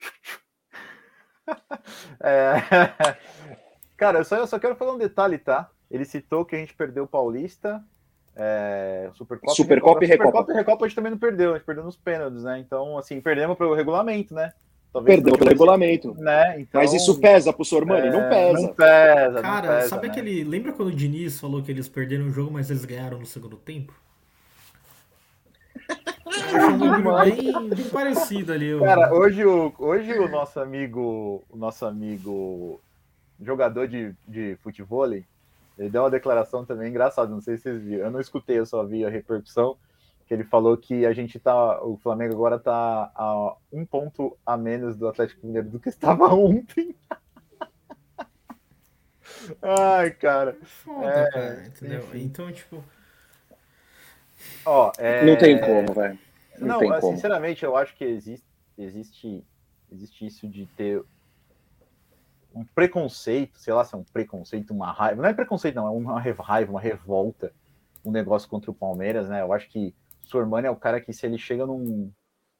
é, Cara, eu só, eu só quero falar um detalhe, tá? Ele citou que a gente perdeu o Paulista, é, Supercopa, Supercopa e Recopa. Supercopa e Recopa a gente também não perdeu, a gente perdeu nos pênaltis, né? Então, assim, perdemos pelo regulamento, né? Perdeu pelo regulamento. Né? Então, Mas isso pesa pro Sormani? É, não pesa. Não pesa. Cara, não pesa, sabe né? aquele. Lembra quando o Diniz falou que eles perderam o jogo, mas eles ganharam no segundo tempo? bem, bem parecido ali. Cara, hoje o, hoje o nosso amigo, o nosso amigo jogador de, de futebol, ele deu uma declaração também engraçada, não sei se vocês viram. Eu não escutei, eu só vi a repercussão que ele falou que a gente tá, o Flamengo agora tá a um ponto a menos do Atlético Mineiro do que estava ontem. Ai, cara. Foda, é, cara, entendeu? Enfim. Então, tipo. Ó, é... Não tem como, velho. Não, não tem como. como. sinceramente, eu acho que existe, existe, existe isso de ter um preconceito, sei lá se é um preconceito, uma raiva. Não é preconceito, não, é uma raiva, uma revolta, um negócio contra o Palmeiras, né? Eu acho que Sormani é o cara que, se ele chega num,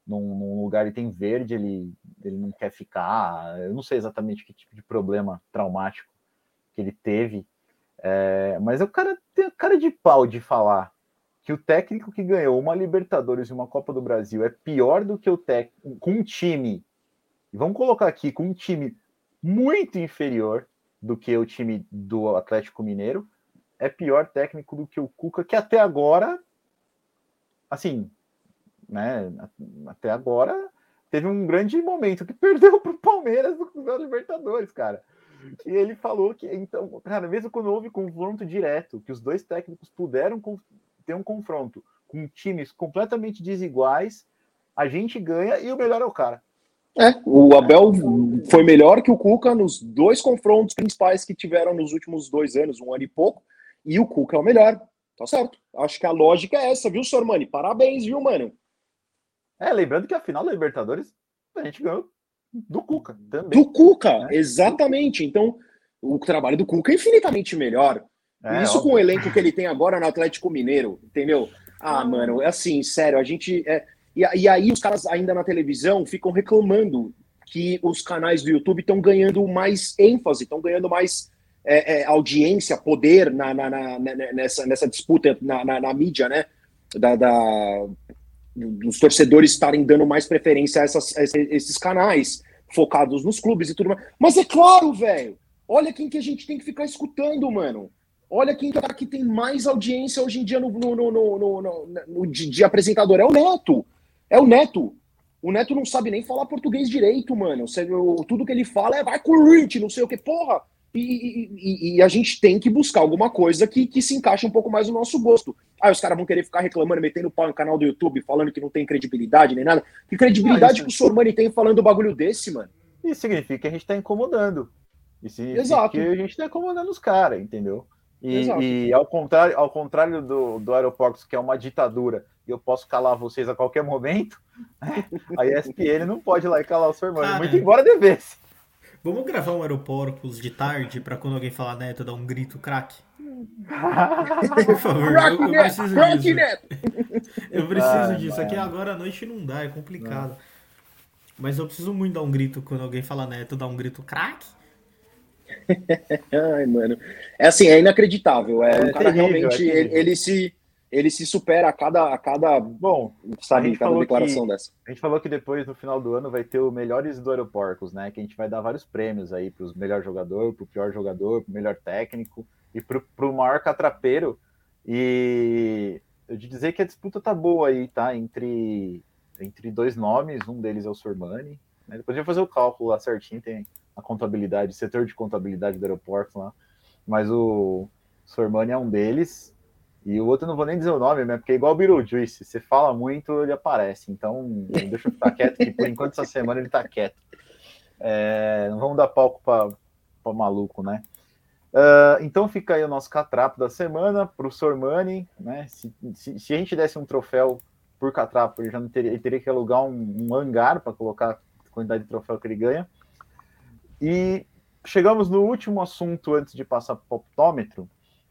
num, num, lugar e tem verde, ele, ele não quer ficar. Eu não sei exatamente que tipo de problema traumático que ele teve, é, mas o cara tem cara de pau de falar que o técnico que ganhou uma Libertadores e uma Copa do Brasil é pior do que o técnico com um time. Vamos colocar aqui com um time muito inferior do que o time do Atlético Mineiro. É pior técnico do que o Cuca, que até agora assim, né, até agora teve um grande momento que perdeu para o Palmeiras no Libertadores, cara. E ele falou que, então, cara, mesmo quando houve confronto direto, que os dois técnicos puderam ter um confronto com times completamente desiguais, a gente ganha e o melhor é o cara. É, o Abel foi melhor que o Cuca nos dois confrontos principais que tiveram nos últimos dois anos, um ano e pouco, e o Cuca é o melhor. Tá certo. Acho que a lógica é essa, viu, Sormani? Parabéns, viu, mano? É, lembrando que a final da Libertadores a gente ganhou do Cuca também. Do Cuca, né? exatamente. Então, o trabalho do Cuca é infinitamente melhor. É, Isso óbvio. com o elenco que ele tem agora no Atlético Mineiro, entendeu? Ah, mano, é assim, sério, a gente. É... E, e aí os caras ainda na televisão ficam reclamando que os canais do YouTube estão ganhando mais ênfase, estão ganhando mais é, é, audiência, poder na, na, na, nessa, nessa disputa na, mídia, né? Da, da, dos torcedores estarem dando mais preferência a, essas, a esses canais focados nos clubes e tudo mais. Mas é claro, velho. Olha quem que a gente tem que ficar escutando, mano. Olha quem que, que tem mais audiência hoje em dia no, no, no, no de, de apresentador. É o Neto. É o Neto. O Neto não sabe nem falar português direito, mano. Tudo que ele fala é vai corrente, não sei o que. Porra, e, e, e, a gente tem que buscar alguma coisa que, que se encaixe um pouco mais no nosso gosto. Aí os caras vão querer ficar reclamando, metendo pau no canal do YouTube, falando que não tem credibilidade nem nada. Que credibilidade ah, que o Sormani tem falando um bagulho desse, mano? Isso significa que a gente tá incomodando. Isso Exato. que a gente tá incomodando os caras, entendeu? E, e, ao contrário, ao contrário do, do Aeroportos, que é uma ditadura, e eu posso calar vocês a qualquer momento, a ESPN não pode ir lá e calar o Sormani, muito embora devesse. Vamos gravar um Aeroportos de tarde para quando alguém falar neto dar um grito craque? Por favor, eu, eu preciso disso. Eu preciso ah, disso. Aqui agora à noite não dá, é complicado. Não. Mas eu preciso muito dar um grito quando alguém fala neto, dar um grito craque. Ai, mano. É assim, é inacreditável. É, é o cara terrível, realmente, é ele, ele, se ele se supera a cada, a cada bom, sabe, cada declaração que, dessa. A gente falou que depois, no final do ano, vai ter o Melhores do Aeroporcos, né? Que a gente vai dar vários prêmios aí para os melhor jogador, para o pior jogador, para o melhor técnico e para o maior catrapeiro. E eu de dizer que a disputa tá boa aí, tá? Entre, entre dois nomes, um deles é o Sormani. Né? Depois vai fazer o cálculo lá certinho, tem a contabilidade, setor de contabilidade do aeroporto lá. Mas o Sormani é um deles. E o outro não vou nem dizer o nome, né? Porque é igual o Beetlejuice, você fala muito, ele aparece. Então, deixa eu ficar quieto, que por enquanto essa semana ele tá quieto. É, não vamos dar palco para maluco, né? Uh, então fica aí o nosso catrapo da semana para o Sormani, né? Se, se, se, a gente desse um troféu por catrapo, ele já não teria, ele teria que alugar um, um hangar para colocar a quantidade de troféu que ele ganha. E chegamos no último assunto antes de passar para o optômetro,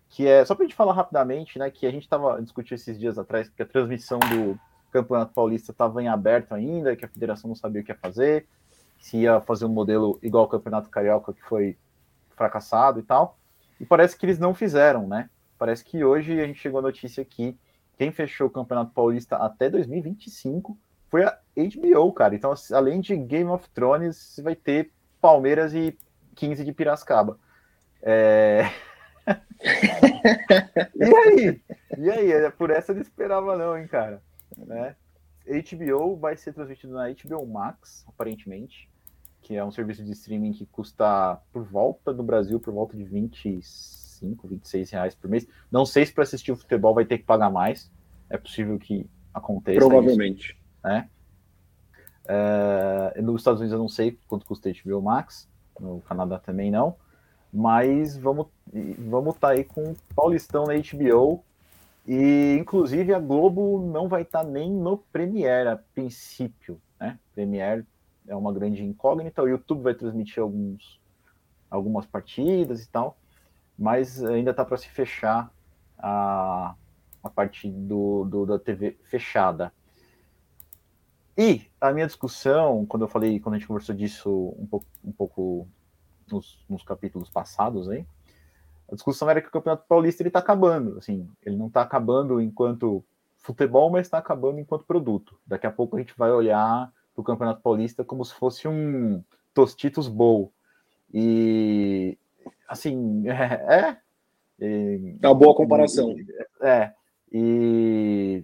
que é só para a gente falar rapidamente, né? Que a gente estava discutindo esses dias atrás que a transmissão do Campeonato Paulista estava em aberto ainda, que a federação não sabia o que ia fazer, se ia fazer um modelo igual ao Campeonato Carioca que foi fracassado e tal. E parece que eles não fizeram, né? Parece que hoje a gente chegou a notícia que quem fechou o Campeonato Paulista até 2025 foi a HBO, cara. Então, além de Game of Thrones, você vai ter Palmeiras e 15 de Piracicaba. É... e aí? E aí? É por essa eu não esperava, não, hein, cara. Né? HBO vai ser transmitido na HBO Max, aparentemente, que é um serviço de streaming que custa por volta do Brasil, por volta de 25, 26 reais por mês. Não sei se para assistir o futebol vai ter que pagar mais. É possível que aconteça. Provavelmente. Isso, né? É, nos Estados Unidos eu não sei quanto custa HBO Max, no Canadá também não, mas vamos vamos estar tá aí com Paulistão na HBO e inclusive a Globo não vai estar tá nem no Premiere a princípio, né? Premiere é uma grande incógnita, o YouTube vai transmitir alguns algumas partidas e tal, mas ainda está para se fechar a, a parte do, do, da TV fechada. E a minha discussão, quando eu falei, quando a gente conversou disso um pouco, um pouco nos, nos capítulos passados aí, a discussão era que o Campeonato Paulista ele está acabando, assim, ele não está acabando enquanto futebol, mas está acabando enquanto produto. Daqui a pouco a gente vai olhar para o Campeonato Paulista como se fosse um Tostitos Bowl. E assim, é, é, é uma boa comparação. É, e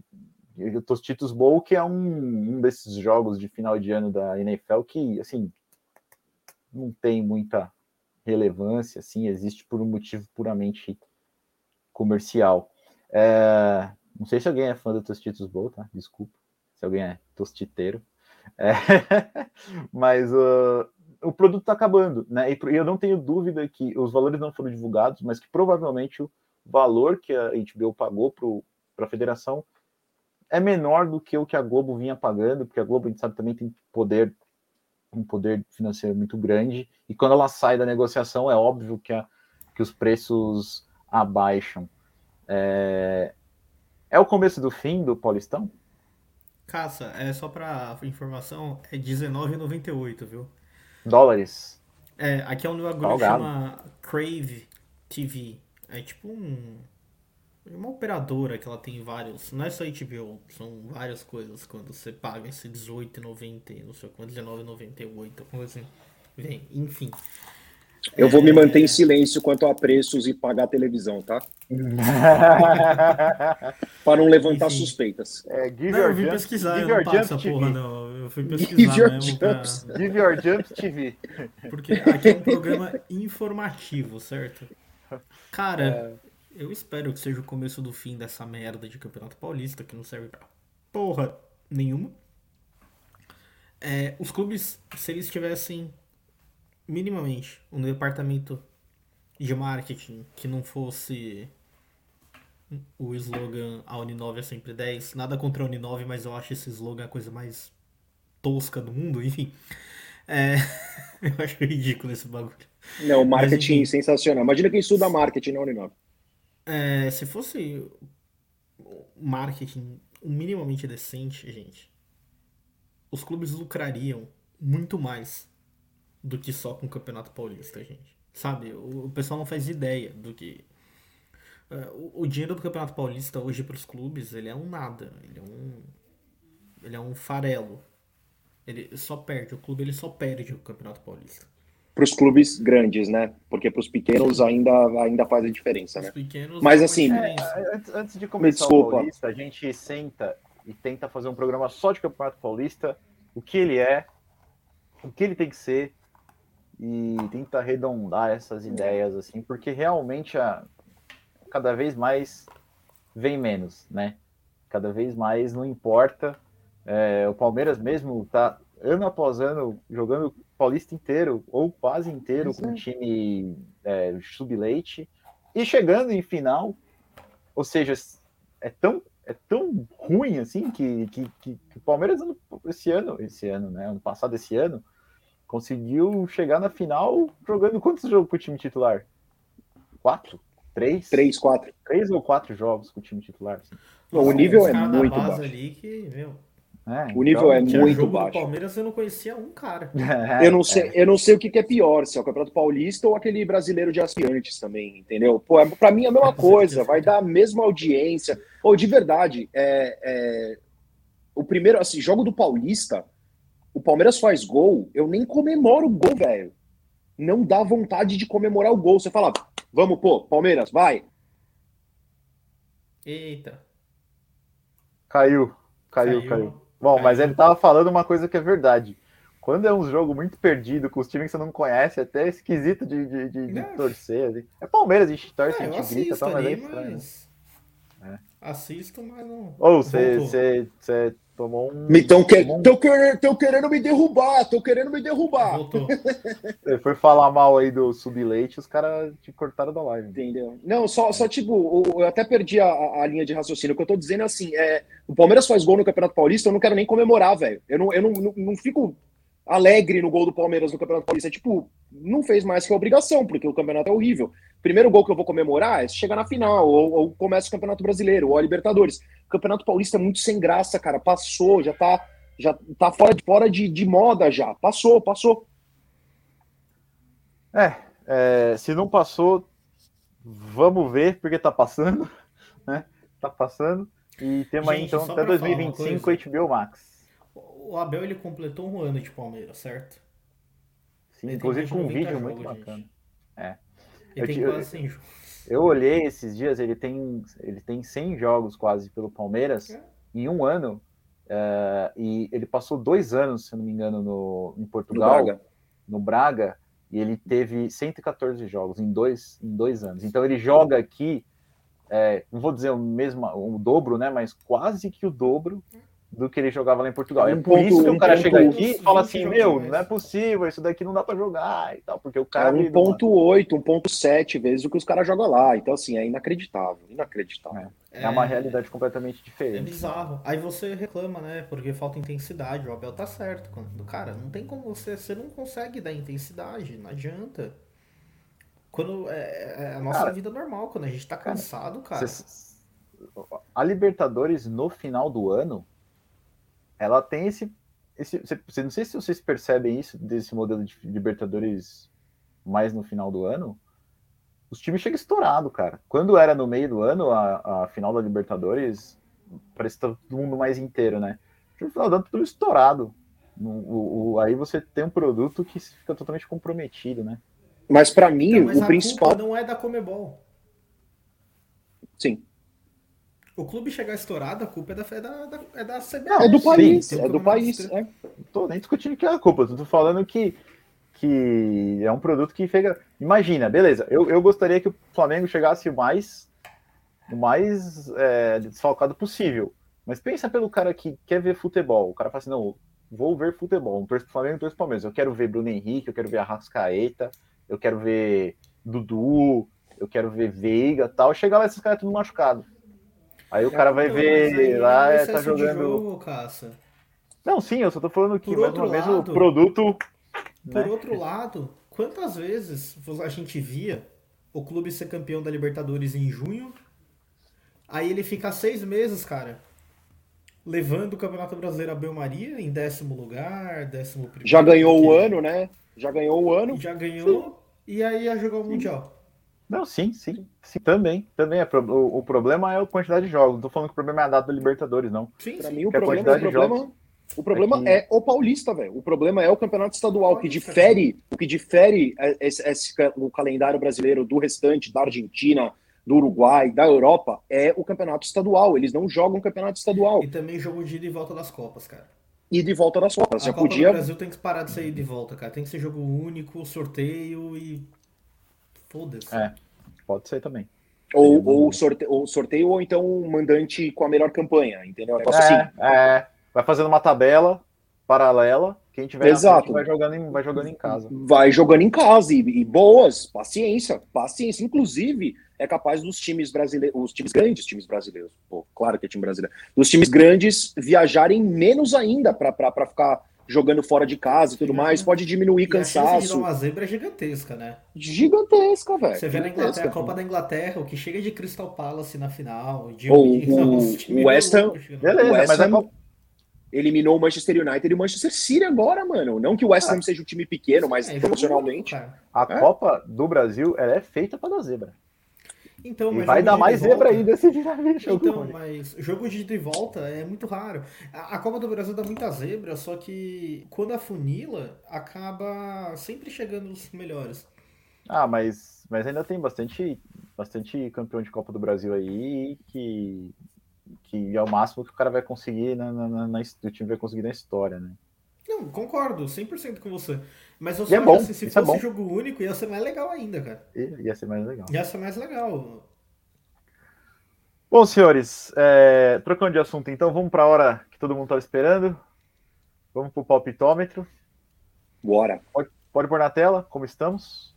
Tostitos Bowl, que é um, um desses jogos de final de ano da NFL que, assim, não tem muita relevância, assim, existe por um motivo puramente comercial. É, não sei se alguém é fã do Tostitos Bowl, tá? Desculpa, se alguém é tostiteiro. É, mas uh, o produto está acabando, né? E eu não tenho dúvida que os valores não foram divulgados, mas que provavelmente o valor que a HBO pagou para a federação é menor do que o que a Globo vinha pagando, porque a Globo, a gente sabe, também tem poder, um poder financeiro muito grande, e quando ela sai da negociação, é óbvio que, a, que os preços abaixam. É, é o começo do fim do Paulistão? Caça, é só para informação, é R$19,98, viu? Dólares. É, aqui é um negócio que chama Crave TV. É tipo um uma operadora que ela tem vários. Não é só HBO, são várias coisas. Quando você paga esse R$18,90, não sei quanto, R$19,98, coisa assim. Vem, enfim. Eu vou me é. manter em silêncio quanto a preços e pagar a televisão, tá? Para não levantar Enfim. suspeitas. É, give não, your eu vim jump, pesquisar, give eu não passo essa porra, não. Eu fui pesquisar give your mesmo pra... Give your jump TV. Porque aqui é um programa informativo, certo? Cara, é... Eu espero que seja o começo do fim dessa merda de Campeonato Paulista, que não serve pra porra nenhuma. É, os clubes, se eles tivessem minimamente um departamento de marketing que não fosse o slogan a Uninove é sempre 10, nada contra a Uninove, mas eu acho esse slogan a coisa mais tosca do mundo, enfim. É, eu acho ridículo esse bagulho. Não, marketing mas, sensacional. Imagina quem estuda marketing na Uninove. É, se fosse marketing minimamente decente, gente, os clubes lucrariam muito mais do que só com o Campeonato Paulista, gente. Sabe? O, o pessoal não faz ideia do que. Uh, o, o, dinheiro do Campeonato Paulista hoje para os clubes, ele é um nada. Ele é um. Ele é um farelo. Ele só perde. O clube ele só perde o Campeonato Paulista para os clubes grandes, né? Porque para os pequenos ainda, ainda faz a diferença, né? Mas assim, é, antes, antes, de começar o Paulista, a gente senta e tenta fazer um programa só de Campeonato Paulista, o que ele é, o que ele tem que ser e tenta arredondar essas ideias assim, porque realmente a, cada vez mais vem menos, né? Cada vez mais não importa. É, o Palmeiras mesmo tá ano após ano jogando Paulista inteiro, ou quase inteiro, Isso com é. time é, sub-leite, e chegando em final, ou seja, é tão, é tão ruim assim que, que, que, que o Palmeiras esse ano, esse ano, né? Ano passado, esse ano, conseguiu chegar na final jogando quantos jogos com o time titular? Quatro? Três? Três, quatro. Três ou quatro jogos com o time titular. Assim. o nível é muito baixo. Ali que, meu, é, o nível então, é muito jogo baixo. Do Palmeiras eu não conhecia um cara. É, eu não sei, é. eu não sei o que, que, é pior, se é o Campeonato Paulista ou aquele brasileiro de aspirantes também, entendeu? Pô, é, para mim é a mesma coisa, vai dar a mesma audiência. Ou de verdade, é, é, o primeiro, assim, jogo do Paulista, o Palmeiras faz gol, eu nem comemoro o gol, velho. Não dá vontade de comemorar o gol. Você fala, vamos, pô, Palmeiras, vai. Eita. Caiu, caiu, caiu. Caiu. Bom, mas ele tava falando uma coisa que é verdade. Quando é um jogo muito perdido, com os times que você não conhece, é até esquisito de, de, de- de É. torcer. assim. É Palmeiras, a gente torce, É, a gente grita, tal, mas é estranho. mas. Assisto, mas não. Ou você Voltou. você- você tomou um. Me tão, que, tomou um- tão, querendo, tão querendo me derrubar, tão querendo me derrubar. Voltou. Você foi falar mal aí do subleite, os caras te cortaram da live. Entendeu? Não, só, só tipo, eu até perdi a, a linha de raciocínio. O que eu tô dizendo é assim: é, o Palmeiras faz gol no Campeonato Paulista, eu não quero nem comemorar, velho. Eu, não, eu não, não, não fico alegre no gol do Palmeiras no Campeonato Paulista. É tipo, não fez mais que a obrigação, porque o campeonato é horrível. Primeiro gol que eu vou comemorar é se chegar na final, ou, ou começa o Campeonato Brasileiro, ou a Libertadores. O Campeonato Paulista é muito sem graça, cara. Passou, já tá, já tá fora, de, fora de, de moda já. Passou, passou. É, é, se não passou, vamos ver, porque tá passando, né? Tá passando. E temos aí então até pra falar uma 2025 HBO Max. O Abel ele completou um ano de Palmeiras, certo? Sim, inclusive com um 90 vídeo jogos, muito gente. bacana. Ele Eu tem te- quase 100 jogos. Eu olhei esses dias, ele tem, ele tem 100 jogos quase pelo Palmeiras É. em um ano. é, e ele passou dois anos, se não me engano, no, em No Portugal, Braga. no Braga, e ele teve 114 jogos em dois, em dois anos. Então ele joga aqui, é, não vou dizer o mesmo, o dobro, né? Mas quase que o dobro do que ele jogava lá em Portugal. É Um por ponto- isso que um o cara chega aqui e fala assim, 20 meu, jogos não é possível, isso daqui não dá para jogar e tal, porque o É cara... 1.8, 1.7 vezes o que os caras jogam lá. Então, assim, é inacreditável. Inacreditável. É uma realidade completamente É diferente. bizarro. Aí você reclama, né? Porque falta intensidade. O Abel tá certo. Quando, cara, não tem como você. Você não consegue dar intensidade. Não adianta. Quando é, é a nossa Cara, vida normal, quando a gente tá cansado, cara. Cês- A Libertadores no final do ano, ela tem esse, esse, não sei se vocês percebem isso desse modelo de Libertadores mais no final do ano. Os times chegam estourado, cara. Quando era no meio do ano a, a final da Libertadores, parece que tá todo mundo mais inteiro, né? No final do ano tudo estourado. No- o- o- aí você tem um produto que fica totalmente comprometido, né? Mas pra mim, Então, mas o a principal. culpa não é da Comebol. Sim. O clube chegar estourado, a culpa é da, é da, da- é da CBF. É do sim, país. um É do país. é. Não tô nem discutindo que é a culpa, tô falando que, que é um produto que fica. Imagina, beleza, eu, eu gostaria que o Flamengo chegasse o mais, o mais é, desfalcado possível. Mas pensa pelo cara que quer ver futebol. O cara fala assim: não, vou ver futebol. Não torço pro Flamengo, não torço pro Palmeiras. Eu quero ver Bruno Henrique, eu quero ver Arrascaeta, eu quero ver Dudu, eu quero ver Veiga tal. Chega lá, esses caras tudo machucado. Aí o cara vai ver é lá, um tá excesso de jogando. jogo, Caça. Não, sim, eu só tô falando que, mais uma vez, o produto. Por né? outro lado, quantas vezes a gente via o clube ser campeão da Libertadores em junho, aí ele fica seis meses, cara, levando o Campeonato Brasileiro a Belmaria em décimo lugar, décimo primeiro. Já ganhou o porque ano, né? Já ganhou o ano. Já ganhou, e aí ia jogar o Mundial. Não, sim, sim, sim, também, também é pro- o, o problema é a quantidade de jogos. Não tô falando que o problema é a data da Libertadores, não. Sim, Pra sim. mim, o problema, o quantidade de problema, o problema é que- é o paulista, velho. O problema é o campeonato estadual, que difere, o que difere é- esse, esse ca- o calendário brasileiro do restante, da Argentina, do Uruguai, da Europa, é o campeonato estadual. Eles não jogam campeonato estadual. E também jogo de ida e volta das Copas, cara. E de volta das Copas. A Já Copa podia. do Brasil tem que parar de sair de volta, cara. Tem que ser jogo único, sorteio e. Foda-se. É. Pode ser também. Ou, Seria ou, sorte, ou sorteio, ou então um mandante com a melhor campanha, entendeu? Negócio assim. É, é, vai fazendo uma tabela paralela. Quem tiver Exato. frente vai jogando, em, vai jogando em casa. vai jogando em casa e, e boas, paciência, paciência. Inclusive, é capaz dos times brasileiros, os times grandes, times brasileiros, pô, claro que é time brasileiro, dos times grandes viajarem menos ainda para ficar jogando fora de casa e tudo mais, pode diminuir E a chance de dar cansaço. uma zebra é gigantesca, né? Gigantesca, velho. Você vê na. Inglaterra, a Copa da Inglaterra, o que chega de Crystal Palace na final, de Ou o- o West Ham-. Beleza, West mas a Ham Copa- eliminou o Manchester United e o Manchester City agora, mano. Não que o West Ham seja um time pequeno, mas É, proporcionalmente. a É? Copa do Brasil ela é feita para dar zebra. Então, E mas vai dar mais zebra volta- ainda se virar jogo. Então, mas jogo de ida e volta é muito raro. A, a Copa do Brasil dá muita zebra, só que quando afunila, acaba sempre chegando os melhores. Ah, mas, mas ainda tem bastante, bastante campeão de Copa do Brasil aí que, que é o máximo que o cara vai conseguir na, na, na- na- o time vai conseguir na história, né? Não, concordo, 100% com você. Mas eu só é acho bom, assim, se é fosse bom. jogo único, ia ser mais legal ainda, cara. Ia ser mais legal. Ia ser mais legal. Bom, senhores, é, trocando de assunto, então vamos para a hora que todo mundo estava esperando. Vamos para o palpitômetro. Bora. Pode pôr na tela, como estamos?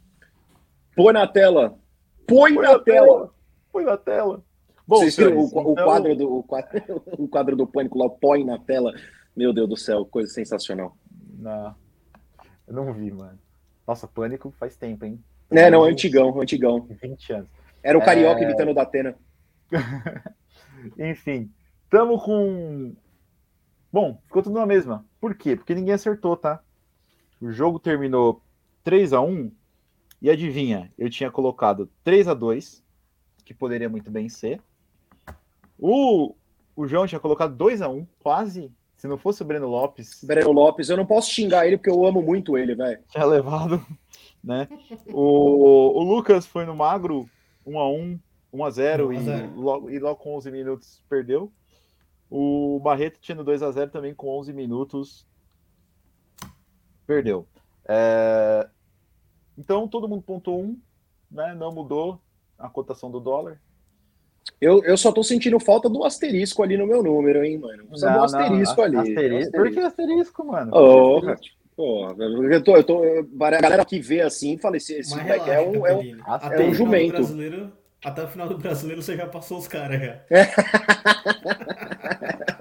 Põe na tela. Põe, Põe na, tela. Põe na tela. Bom, Vocês viram senhores, o, o então- quadro do o quadro, o quadro do pânico lá, o põe na tela. Meu Deus do céu, coisa sensacional. Não, eu não vi, mano. Nossa, Pânico faz tempo, hein? É, não, antigão, antigão. 20 anos. Era o carioca É. imitando o Datena. Enfim, tamo com. Bom, ficou tudo na mesma. Por quê? Porque ninguém acertou, tá? O jogo terminou 3 a 1 e adivinha, eu tinha colocado 3 a 2 que poderia muito bem ser. O, o João tinha colocado 2 a 1 quase. Se não fosse o Breno Lopes, Breno Lopes, eu não posso xingar ele porque eu amo muito ele, velho. tinha levado, né? O, o Lucas foi no magro 1 a 1 1 a 0 1 a e 0. logo, e logo com 11 minutos perdeu. O Barreto tinha no 2 a 0 também com 11 minutos perdeu. É, Então todo mundo pontou um, né? Não mudou a cotação do dólar. Eu, eu só tô sentindo falta do asterisco ali no meu número, hein, mano. Precisa do asterisco ali. Asterisco. Por que asterisco, mano? Oh, Pô, eu tô, eu tô, a galera que vê assim, fala, esse, esse moleque é um, é um, é Até um do jumento. brasileiro, até o final do brasileiro você já passou os caras já.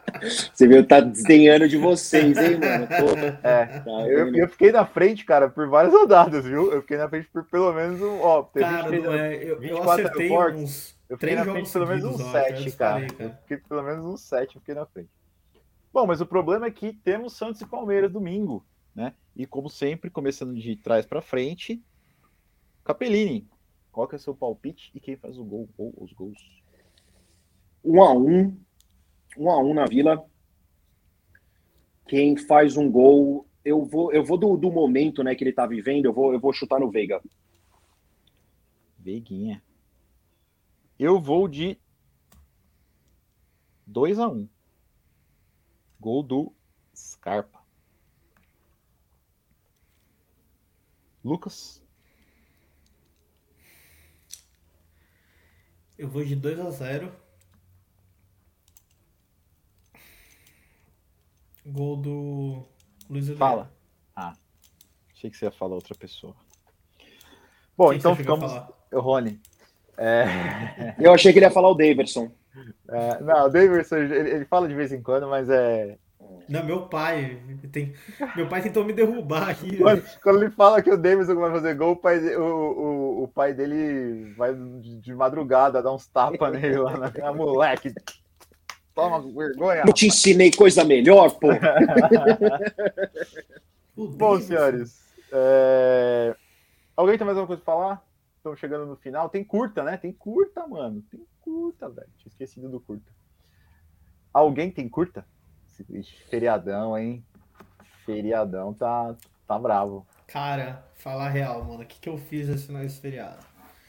Você viu, tá desdenhando de vocês, hein, mano? Pô, É. tá Eu, eu fiquei na frente, cara, por várias rodadas, viu? Eu fiquei na frente por pelo menos um. Ó, Cara, que não fez- é, eu, eu 24 acertei uns Eu fiquei três na frente pelo menos uns já 7, disparei, cara. Eu fiquei pelo menos uns 7, eu fiquei na frente. Bom, mas o problema é que temos Santos e Palmeiras domingo, né? E como sempre, começando de trás pra frente, Capellini, qual que é o seu palpite e quem faz o gol ou os gols? Um a um, um a um na Vila. Quem faz um gol, eu vou, eu vou do, do momento, né, que ele tá vivendo, eu vou, eu vou chutar no Veiga. Veguinha. Eu vou de 2 a 1 Gol do Scarpa. Lucas. Eu vou de 2 a 0 Gol do Luiz Adriano. Fala. Ah, achei que você ia falar outra pessoa. Bom, Quem então ficamos. O Rony. É, Eu achei que ele ia falar o Daverson. é, não, o Davidson, ele, ele fala de vez em quando, mas é. Não, meu pai. Tem... Meu pai tentou me derrubar aqui. Quando, quando ele fala que o Davidson vai fazer gol, o pai, o, o, o pai dele vai de, de madrugada dar uns tapas nele lá na ah, moleque. Toma vergonha. Não te ensinei coisa melhor, pô. Bom, Davidson. senhores, é, alguém tem mais alguma coisa pra falar? Estamos chegando no final. Tem curta, né? Tem curta, mano. Tem curta, velho. Tinha esquecido do curta. Alguém tem curta? Ixi, Feriadão, hein? Feriadão tá, tá bravo. Cara, falar a real, mano. O que, que eu fiz esse nesse feriado?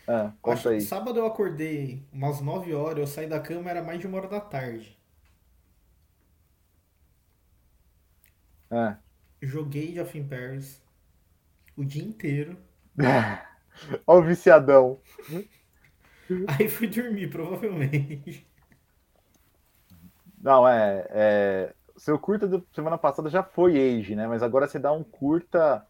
Ah, conta aí. sábado eu acordei umas 9 horas, eu saí da cama, era mais de uma hora da tarde. Ah. Joguei de in Paris o dia inteiro. Ó o viciadão. Aí fui dormir, provavelmente. Não, é, é. Seu curta da semana passada já foi age, né? Mas agora você dá um curta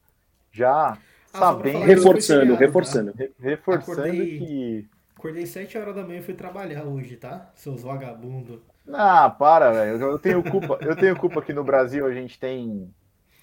já Ah, sabendo, Reforçando, feriado, reforçando. re- reforçando Acordei- que. Acordei 7 horas da manhã e fui trabalhar hoje, tá? Seus vagabundos. Ah, para, velho. Eu tenho culpa. Eu tenho culpa que no Brasil a gente tem.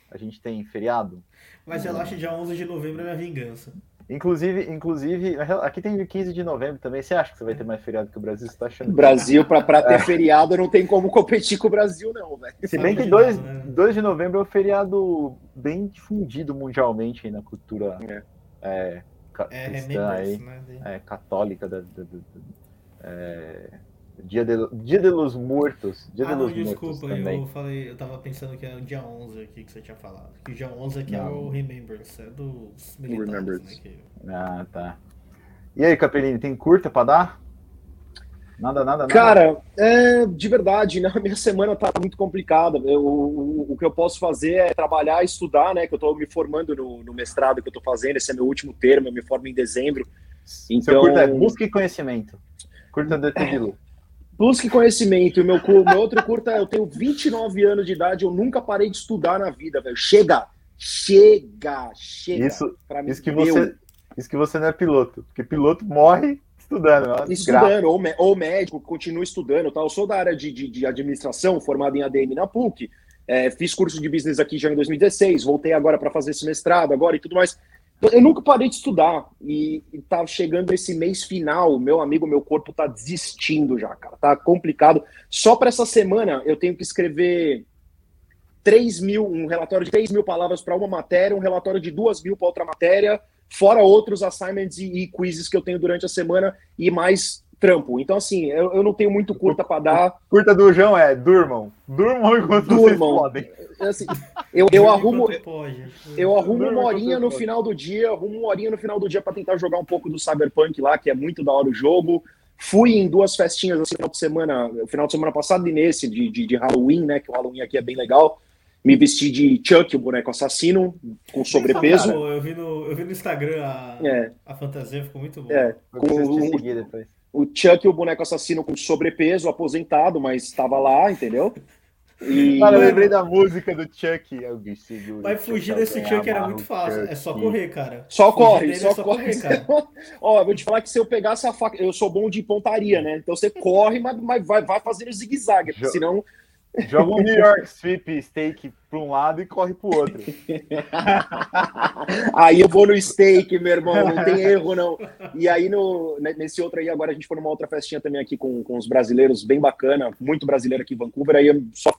A gente tem feriado. Mas relaxa, dia 11 de novembro é minha vingança. Inclusive, inclusive, aqui tem 15 de novembro também. Você acha que você vai ter mais feriado que o Brasil? Você tá achando? que- Brasil, pra, pra ter feriado, não tem como competir com o Brasil, não, velho. Se bem que de 2, nada, né? 2 de novembro é um feriado bem difundido mundialmente aí na cultura É. é, É cristã aí, né? é, católica da, da- da- é, dia, de, dia de los Muertos. Dia Ah, de não, los desculpa, também. eu falei, eu tava pensando que era o dia 11 aqui que você tinha falado. Que o dia 11 aqui é Não. o Remembrance, é dos militares, Remembrance. né? que- Ah, tá. E aí, Capelini, tem curta pra dar? Nada, nada, nada. Cara, é, de verdade, né? Minha semana tá muito complicada. Eu- o, o que eu posso fazer é trabalhar e estudar, né? Que eu tô me formando no, no mestrado que eu tô fazendo. Esse é meu último termo, eu me formo em dezembro. Seu então- curta é busca e conhecimento. Curta de Tedilu. Busque conhecimento. O meu, meu outro curta, eu tenho 29 anos de idade, eu nunca parei de estudar na vida, velho. Chega! Chega! Chega! Isso, Pra mim, isso, que deu. você, isso que você não é piloto. Porque piloto morre estudando. é. Estudando, ou, ou médico, continuo estudando. Tá? Eu sou da área de, de, de administração, formado em ADM na PUC. É, fiz curso de business aqui já em 2016, voltei agora para fazer esse mestrado agora e tudo mais. Eu nunca parei de estudar e, e tá chegando esse mês final, meu amigo, meu corpo tá desistindo já, cara. Tá complicado. Só para essa semana eu tenho que escrever 3 mil, um relatório de 3 mil palavras para uma matéria, um relatório de 2 mil para outra matéria, fora outros assignments e, e quizzes que eu tenho durante a semana e mais trampo. Então, assim, eu, eu não tenho muito curta para dar. Curta do João é durmam. Durmam enquanto vocês Durmam. podem. Assim, eu, eu arrumo, eu arrumo uma horinha no final do dia, arrumo uma horinha no final do dia para tentar jogar um pouco do Cyberpunk lá, que é muito da hora o jogo. Fui em duas festinhas assim, no final de semana, no final de semana passado e nesse de, de, de Halloween, né? Que o Halloween aqui é bem legal. Me vesti de Chuck, o boneco assassino, com sobrepeso. Eu, vi no, eu vi no Instagram a, É. a fantasia, ficou muito bom. É, Eu com te o, Chuck, o boneco assassino com sobrepeso, aposentado, mas estava lá, entendeu? E Cara, eu lembrei da música do Chuck. Eu seguro, Mas fugir Chuck, desse Chuck era muito fácil. É só correr, cara. Só Fugir corre, só, é corre. cara. Ó, eu vou te falar que se eu pegasse a faca, eu sou bom de pontaria, né? Então você corre, mas, mas vai, vai fazendo zigue-zague, senão Joga um New York Strip Steak pra um lado e corre pro outro. aí eu vou no steak, meu irmão, não tem erro não. E aí no, ne- nesse outro aí, agora a gente foi numa outra festinha também aqui com, com os brasileiros, bem bacana, muito brasileiro aqui em Vancouver, aí eu só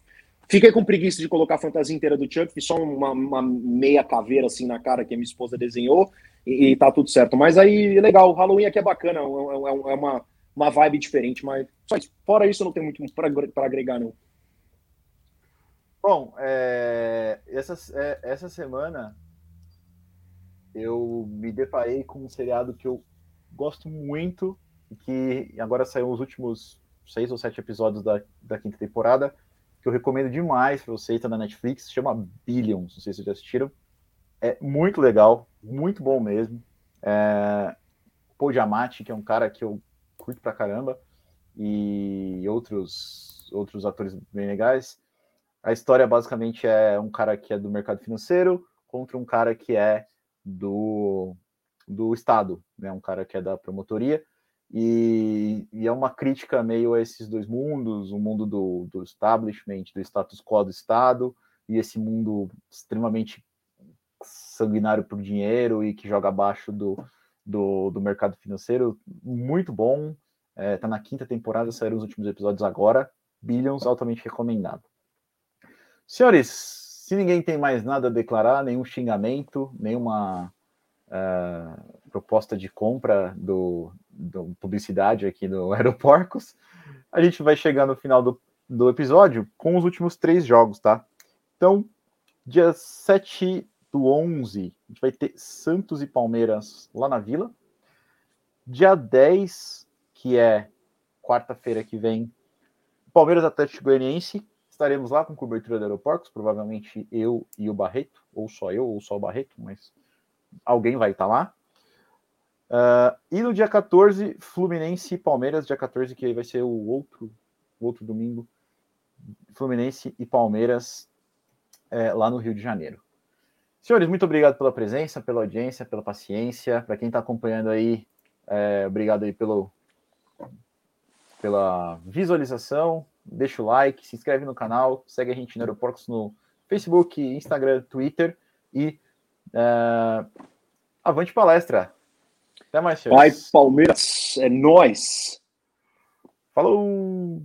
fiquei com preguiça de colocar a fantasia inteira do Chuck, só uma, uma meia caveira assim na cara que a minha esposa desenhou e, e tá tudo certo. Mas aí, legal, o Halloween aqui é bacana, é, é- é uma, uma vibe diferente, mas só isso. Fora isso, não tenho muito pra agregar, não. Bom, é, essa, é, essa semana eu me deparei com um seriado que eu gosto muito e que agora saiu os últimos seis ou sete episódios da, da quinta temporada, que eu recomendo demais para você, tá na Netflix, chama Billions, não sei se vocês já assistiram. É muito legal, muito bom mesmo. É, Paul Giamatti, que é um cara que eu curto pra caramba, e outros, outros atores bem legais. A história basicamente é um cara que é do mercado financeiro contra um cara que é do, do Estado, né? um cara que é da promotoria. E, e é uma crítica meio a esses dois mundos, o mundo do, do establishment, do status quo do Estado, e esse mundo extremamente sanguinário por dinheiro e que joga abaixo do, do, do mercado financeiro. Muito bom. É, tá na quinta temporada, saíram os últimos episódios agora. Billions, altamente recomendado. Senhores, se ninguém tem mais nada a declarar, nenhum xingamento, nenhuma uh, proposta de compra do, do, publicidade aqui no Aeroporcos, a gente vai chegar no final do, do episódio com os últimos três jogos, tá? Então, dia 7 do 11, a gente vai ter Santos e Palmeiras lá na Vila. Dia 10, que é quarta-feira que vem, Palmeiras Atlético Goianiense. Estaremos lá com cobertura do Aeroportos, provavelmente eu e o Barreto, ou só eu, ou só o Barreto, mas alguém vai estar lá. Uh, e no dia 14, Fluminense e Palmeiras, dia 14, que vai ser o outro, o outro domingo, Fluminense e Palmeiras é, lá no Rio de Janeiro. Senhores, muito obrigado pela presença, pela audiência, pela paciência. Para quem está acompanhando aí, é, obrigado aí pelo, pela visualização. Deixa o like, se inscreve no canal, segue a gente no Aeroportos no Facebook, Instagram, Twitter e uh, avante palestra. Até mais, senhores. Vai, Palmeiras, é nós. Falou!